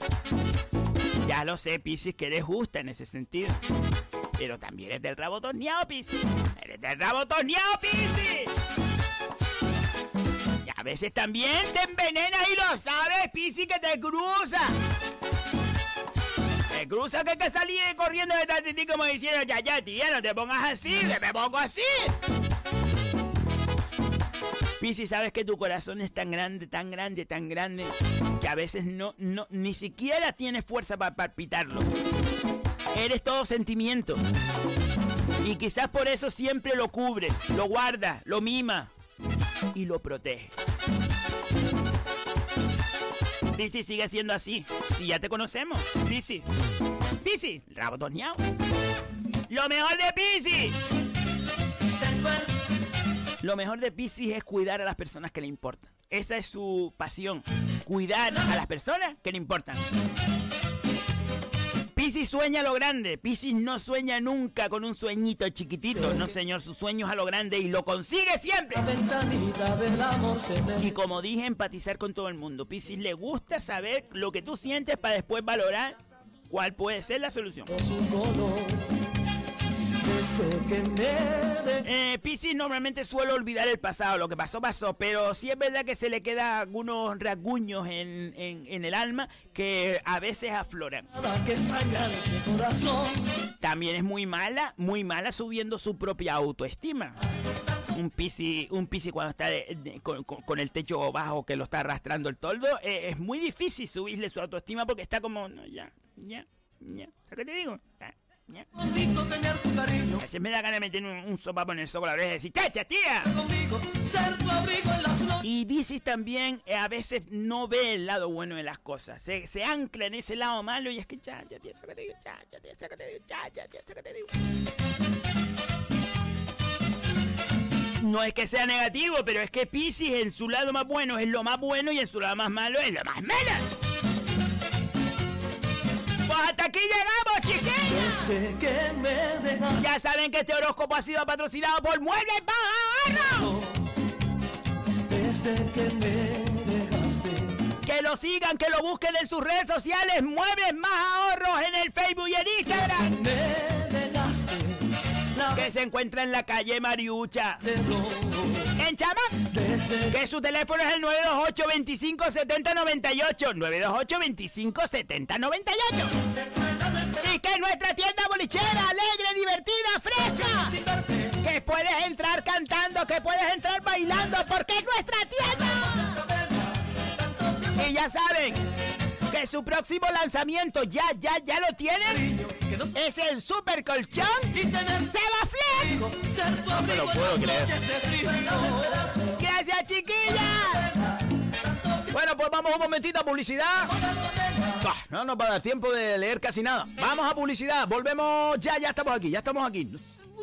Ya lo sé, Piscis, que eres justa en ese sentido. Pero también eres del rabo torneado, Piscis. Eres del rabo torneado, Piscis. Y a veces también te envenena y lo sabes, Piscis, que te cruza. Te cruza que hay que corriendo detrás de ti como diciendo, ya, ya, tía, no te pongas así, me pongo así. Piscis, sabes que tu corazón es tan grande, tan grande, tan grande, que a veces no, no, ni siquiera tienes fuerza para palpitarlo. Eres todo sentimiento. Y quizás por eso siempre lo cubre, lo guarda, lo mima y lo protege. Piscis sigue siendo así. Y ya te conocemos. Piscis. Piscis, rabo torneado. Lo mejor de Piscis. Lo mejor de Piscis es cuidar a las personas que le importan. Esa es su pasión. Cuidar a las personas que le importan. Piscis sueña a lo grande. Piscis no sueña nunca con un sueñito chiquitito. No, señor, su sueño es a lo grande y lo consigue siempre. Y como dije, empatizar con todo el mundo. Piscis le gusta saber lo que tú sientes para después valorar cuál puede ser la solución. Eh, Piscis normalmente suele olvidar el pasado, lo que pasó pasó, pero sí es verdad que se le quedan algunos rasguños en, en, el alma que a veces afloran. También es muy mala, muy mala subiendo su propia autoestima. Un Piscis, un cuando está con, el techo bajo que lo está arrastrando el toldo, eh, es muy difícil subirle su autoestima porque está como, no, ya, ya, ya. ¿Sabes qué te digo? A veces me da ganas de meter un, un sopapo en el soco la oreja y decir, ¡chacha, tía! Y Pisces también eh, a veces no ve el lado bueno de las cosas. Se, se ancla en ese lado malo y es que, chacha, tía, sácate, chacha, tía, sácate, chacha, tía, sácate, digo. No es que sea negativo, pero es que Pisces en su lado más bueno es lo más bueno y en su lado más malo es lo más malo. Pues hasta aquí llegamos, chiquillos. Ya saben que este horóscopo ha sido patrocinado por Muebles Baja Desde que me dejaste. Que lo sigan, que lo busquen en sus redes sociales. Muebles más ahorros en el Facebook y en Instagram. Que se encuentra en la calle Mariucha. En Chama. Que su teléfono es el 928 25 70 98. 928 25 70 98. Y que nuestra tienda bolichera, alegre, divertida, fresca. Que puedes entrar cantando, que puedes entrar bailando, porque es nuestra tienda. Y ya saben que su próximo lanzamiento ya, ya, ya lo tienen. Es el Super Colchón Seba Fleck. No me lo puedo creer. Gracias, chiquilla. Bueno, pues vamos un momentito a publicidad. no nos va a dar tiempo de leer casi nada. Vamos a publicidad. Volvemos ya, ya estamos aquí, ya estamos aquí.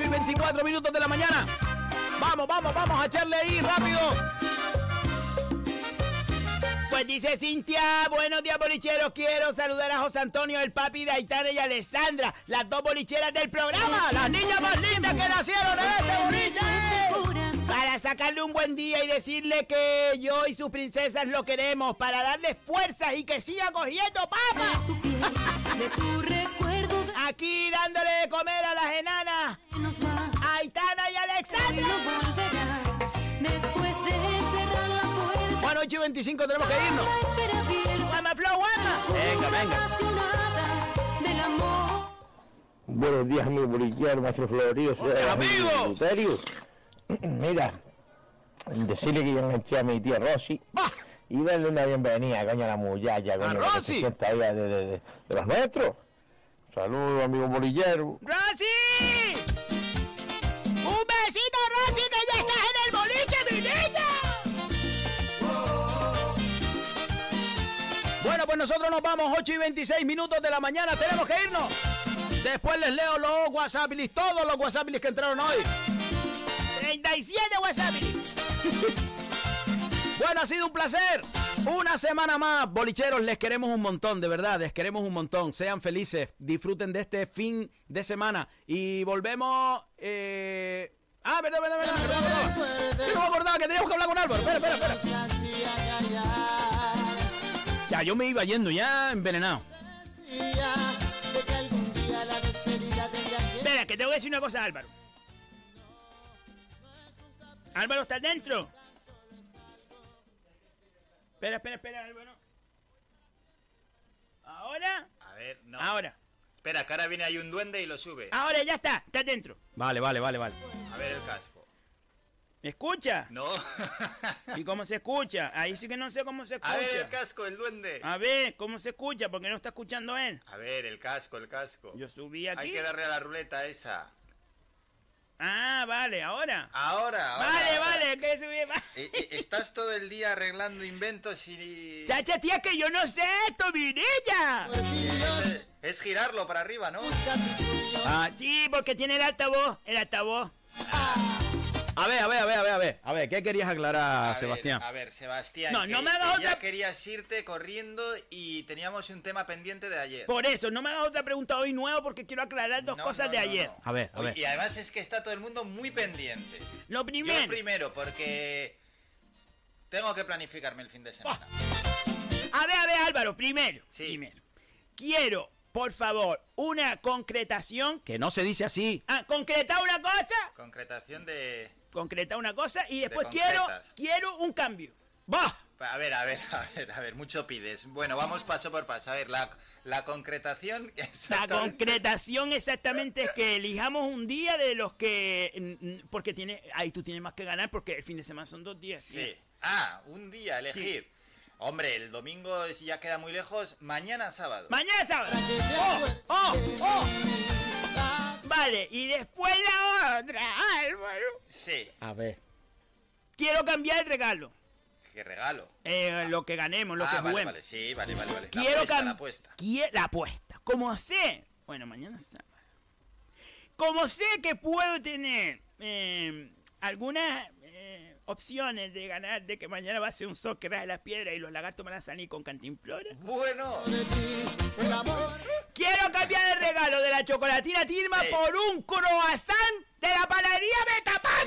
Y 24 minutos de la mañana. Vamos, vamos, vamos a echarle ahí rápido. Pues dice Cintia, buenos días bolicheros, quiero saludar a José Antonio, el papi de Aitana y Alessandra, las dos bolicheras del programa, las niñas más lindas que nacieron en este boliche. Para sacarle un buen día y decirle que yo y sus princesas lo queremos, para darle fuerzas y que siga cogiendo papas. Aquí dándole de comer a las enanas, Aitana y Alexandra. Después de cerrar la puerta, Bueno, 8 y 25 tenemos que irnos. Guama Flow, guama. Venga, venga. apasionada del amor. Buenos días, amigo bolillero, maestro Hola, amigo. Mira, decirle que yo enganché a mi tía Rosy y darle una bienvenida, coño, a la muchacha, coño, que Rosy? se sienta ahí de, de- de- de los nuestros. Saludos, amigo bolillero. ¡Rosy! ¡Un besito, Rosy, que ya estás en el boliche, mi niña! Bueno, pues nosotros nos vamos 8 y 26 minutos de la mañana. Tenemos que irnos. Después les leo los WhatsAppilis, todos los WhatsAppilis que entraron hoy. 37 WhatsApp. Bueno, ha sido un placer. Una semana más, bolicheros, les queremos un montón, de verdad, les queremos un montón. Sean felices, disfruten de este fin de semana y volvemos. Eh... Ah, verdad, verdad, verdad. verdad, verdad. No me acordaba que teníamos que hablar con Álvaro. Espera, espera, espera. Ya, yo me iba yendo ya envenenado. Espera, que tengo que decir una cosa a Álvaro. Álvaro, ¿estás dentro? Espera, espera, espera, Álvaro. ¿Ahora? A ver, no. Ahora. Espera, que ahora viene ahí un duende y lo sube. Ahora ya está, estás dentro. Vale, vale, vale, vale. A ver el casco. ¿Me escucha? No. ¿Y cómo se escucha? Ahí sí que no sé cómo se escucha. A ver el casco, el duende. A ver, ¿cómo se escucha? Porque no está escuchando él. A ver, el casco, el casco. Yo subí aquí. Hay que darle a la ruleta esa. Ah, vale, ahora. Ahora, ahora. Vale, ahora. vale, que subí. Eh, eh, Estás todo el día arreglando inventos y... Chacha, tía, que yo no sé esto, Mirilla. Es, es girarlo para arriba, ¿no? Ah, Sí, porque tiene el altavoz, el altavoz. A ver, a ver, a ver, a ver, a ver. A ver, ¿qué querías aclarar, A ver, Sebastián? a ver, Sebastián. No, que- no me hagas que ya otra- querías irte corriendo y teníamos un tema pendiente de ayer. Por eso, no me hagas otra pregunta hoy nuevo porque quiero aclarar dos No, cosas no, de no, ayer. no. A ver, a ver. Y además es que está todo el mundo muy pendiente. Lo Yo primero. primero, porque tengo que planificarme el fin de semana. A ver, a ver, Álvaro, primero. Sí. Primero. Quiero, por favor, una concretación. Que no se dice así. Ah, concretar una cosa. Concretación de... Concretar una cosa y después quiero, quiero un cambio. ¡Va! A ver, a ver, a ver, a ver, mucho pides. Bueno, vamos paso por paso. A ver, la, la concretación... La concretación exactamente es que elijamos un día de los que... Porque tiene... Ahí tú tienes más que ganar porque el fin de semana son dos días. Sí. Ah, un día elegir. Hombre, el domingo si ya queda muy lejos. Mañana sábado. Mañana sábado. ¡Oh! ¡Oh! ¡Oh! Vale, y después la otra, Álvaro. Sí. A ver. Quiero cambiar el regalo. Qué regalo. Eh, lo que ganemos, lo ah, que vale, juguemos. vale, sí, vale, vale, vale. Quiero la apuesta, cam- la apuesta. La apuesta. Como sé. Bueno, mañana es sábado. Como sé que puedo tener eh, algunas eh, opciones de ganar, de que mañana va a ser un sol que raje las piedras y los lagartos van a salir con cantimplora. Bueno. Quiero cambiar el regalo de la chocolatina Tirma Sí. por un croissant de la panadería Betapán.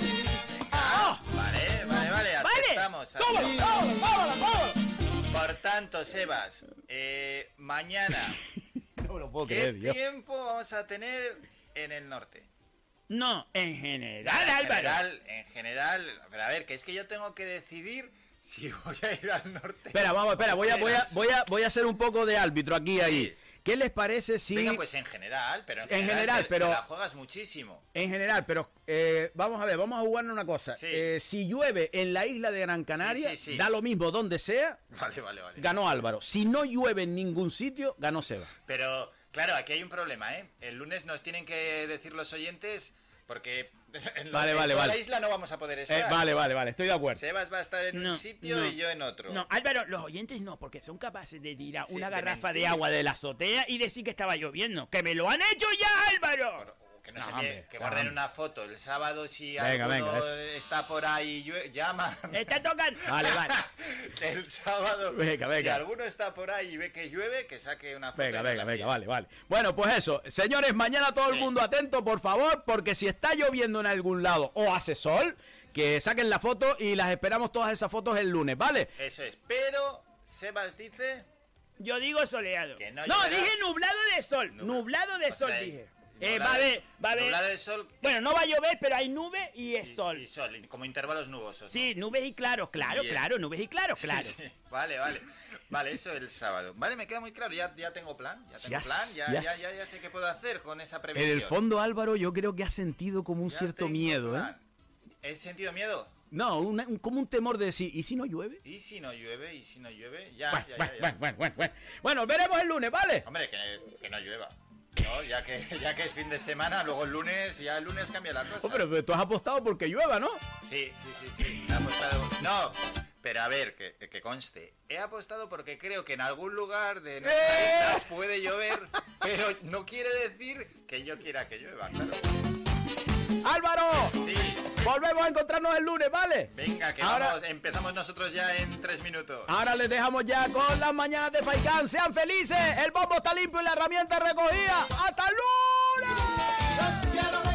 Ah, vale, vale, vale, ¿Vale? aceptamos. ¡Vámonos, aceptamos. vámonos, vámonos, vámonos! Por tanto, Sebas, eh, mañana, No me lo puedo ¿qué tiempo vamos a tener en el norte? No, en general, en Álvaro. general, en general, pero a ver, que es que yo tengo que decidir si voy a ir al norte. Espera, vamos, espera, voy a, voy a, voy a, voy a hacer un poco de árbitro aquí ahí. ¿Qué les parece si... Venga, pues en general, pero en En general, general, te- pero- te la juegas muchísimo. En general, pero eh, vamos a ver, vamos a jugar una cosa. Sí. Eh, si llueve en la isla de Gran Canaria, Sí, sí, sí. da lo mismo donde sea, Vale, vale, vale. ganó Álvaro. Si no llueve en ningún sitio, ganó Seba. Pero, claro, aquí hay un problema, ¿eh? El lunes nos tienen que decir los oyentes, porque en, lo- Vale, en vale, toda vale. la isla no vamos a poder Eh, estar. vale, vale, vale, estoy de acuerdo. Sebas va a estar en No, un sitio no. y yo en otro. No, Álvaro, los oyentes no, porque son capaces de tirar Sí, una de garrafa de agua de la azotea y decir que estaba lloviendo. ¡Que me lo han hecho ya, Álvaro! Que No, envíe- hombre, que guarden una foto el sábado si Venga, alguno venga, está por ahí llama. Está tocando. Vale, vale. el sábado. Venga, venga. Si alguno está por ahí y ve que llueve, que saque una foto. Venga, venga, venga, vale, vale. Bueno, pues eso. Señores, mañana todo el mundo atento, por favor, porque si está lloviendo en algún lado o hace sol, que saquen la foto y las esperamos todas esas fotos el lunes, ¿vale? Eso es. Pero Sebas dice. Yo digo soleado. Que no dije nublado de sol. Nublado de O sol sea, dije. Eh, va a haber, va a haber. sol. Bueno, no va a llover, pero hay nube y es sol. Y sol, y como intervalos nubosos. Sí, nubes y claros, claro, Bien. claro, nubes y claros, Sí, claro. sí. Vale, vale. Vale, eso el sábado. Vale, me queda muy claro. Ya, ya tengo plan. Ya tengo Yes, plan. Ya, yes. ya, ya, ya sé qué puedo hacer con esa En previsión. el fondo, Álvaro, yo creo que ha sentido como un Ya cierto miedo, ¿eh? plan. ¿He sentido miedo? No, una- un- como un temor de decir, ¿y si no llueve? ¿Y si no llueve? ¿Y si no llueve? Ya, Bueno, ya, bueno, ya, ya. bueno, bueno, bueno, bueno. Bueno, veremos el lunes, ¿vale? Hombre, que, que no llueva. No, ya que, ya que es fin de semana, luego el lunes, ya el lunes cambia la cosa. Oh, pero, pero tú has apostado porque llueva, ¿no? Sí, sí, sí, sí. He apostado. No, pero a ver, que, que conste. He apostado porque creo que en algún lugar de nuestra ¡Eh! isla puede llover, pero no quiere decir que yo quiera que llueva, claro. Álvaro, Sí, volvemos a encontrarnos el lunes, ¿vale? venga, que Ahora- vamos, empezamos nosotros ya en tres minutos. Ahora les dejamos ya con las mañanas de Faikán. Sean felices, el bombo está limpio y la herramienta recogida. ¡Hasta el lunes!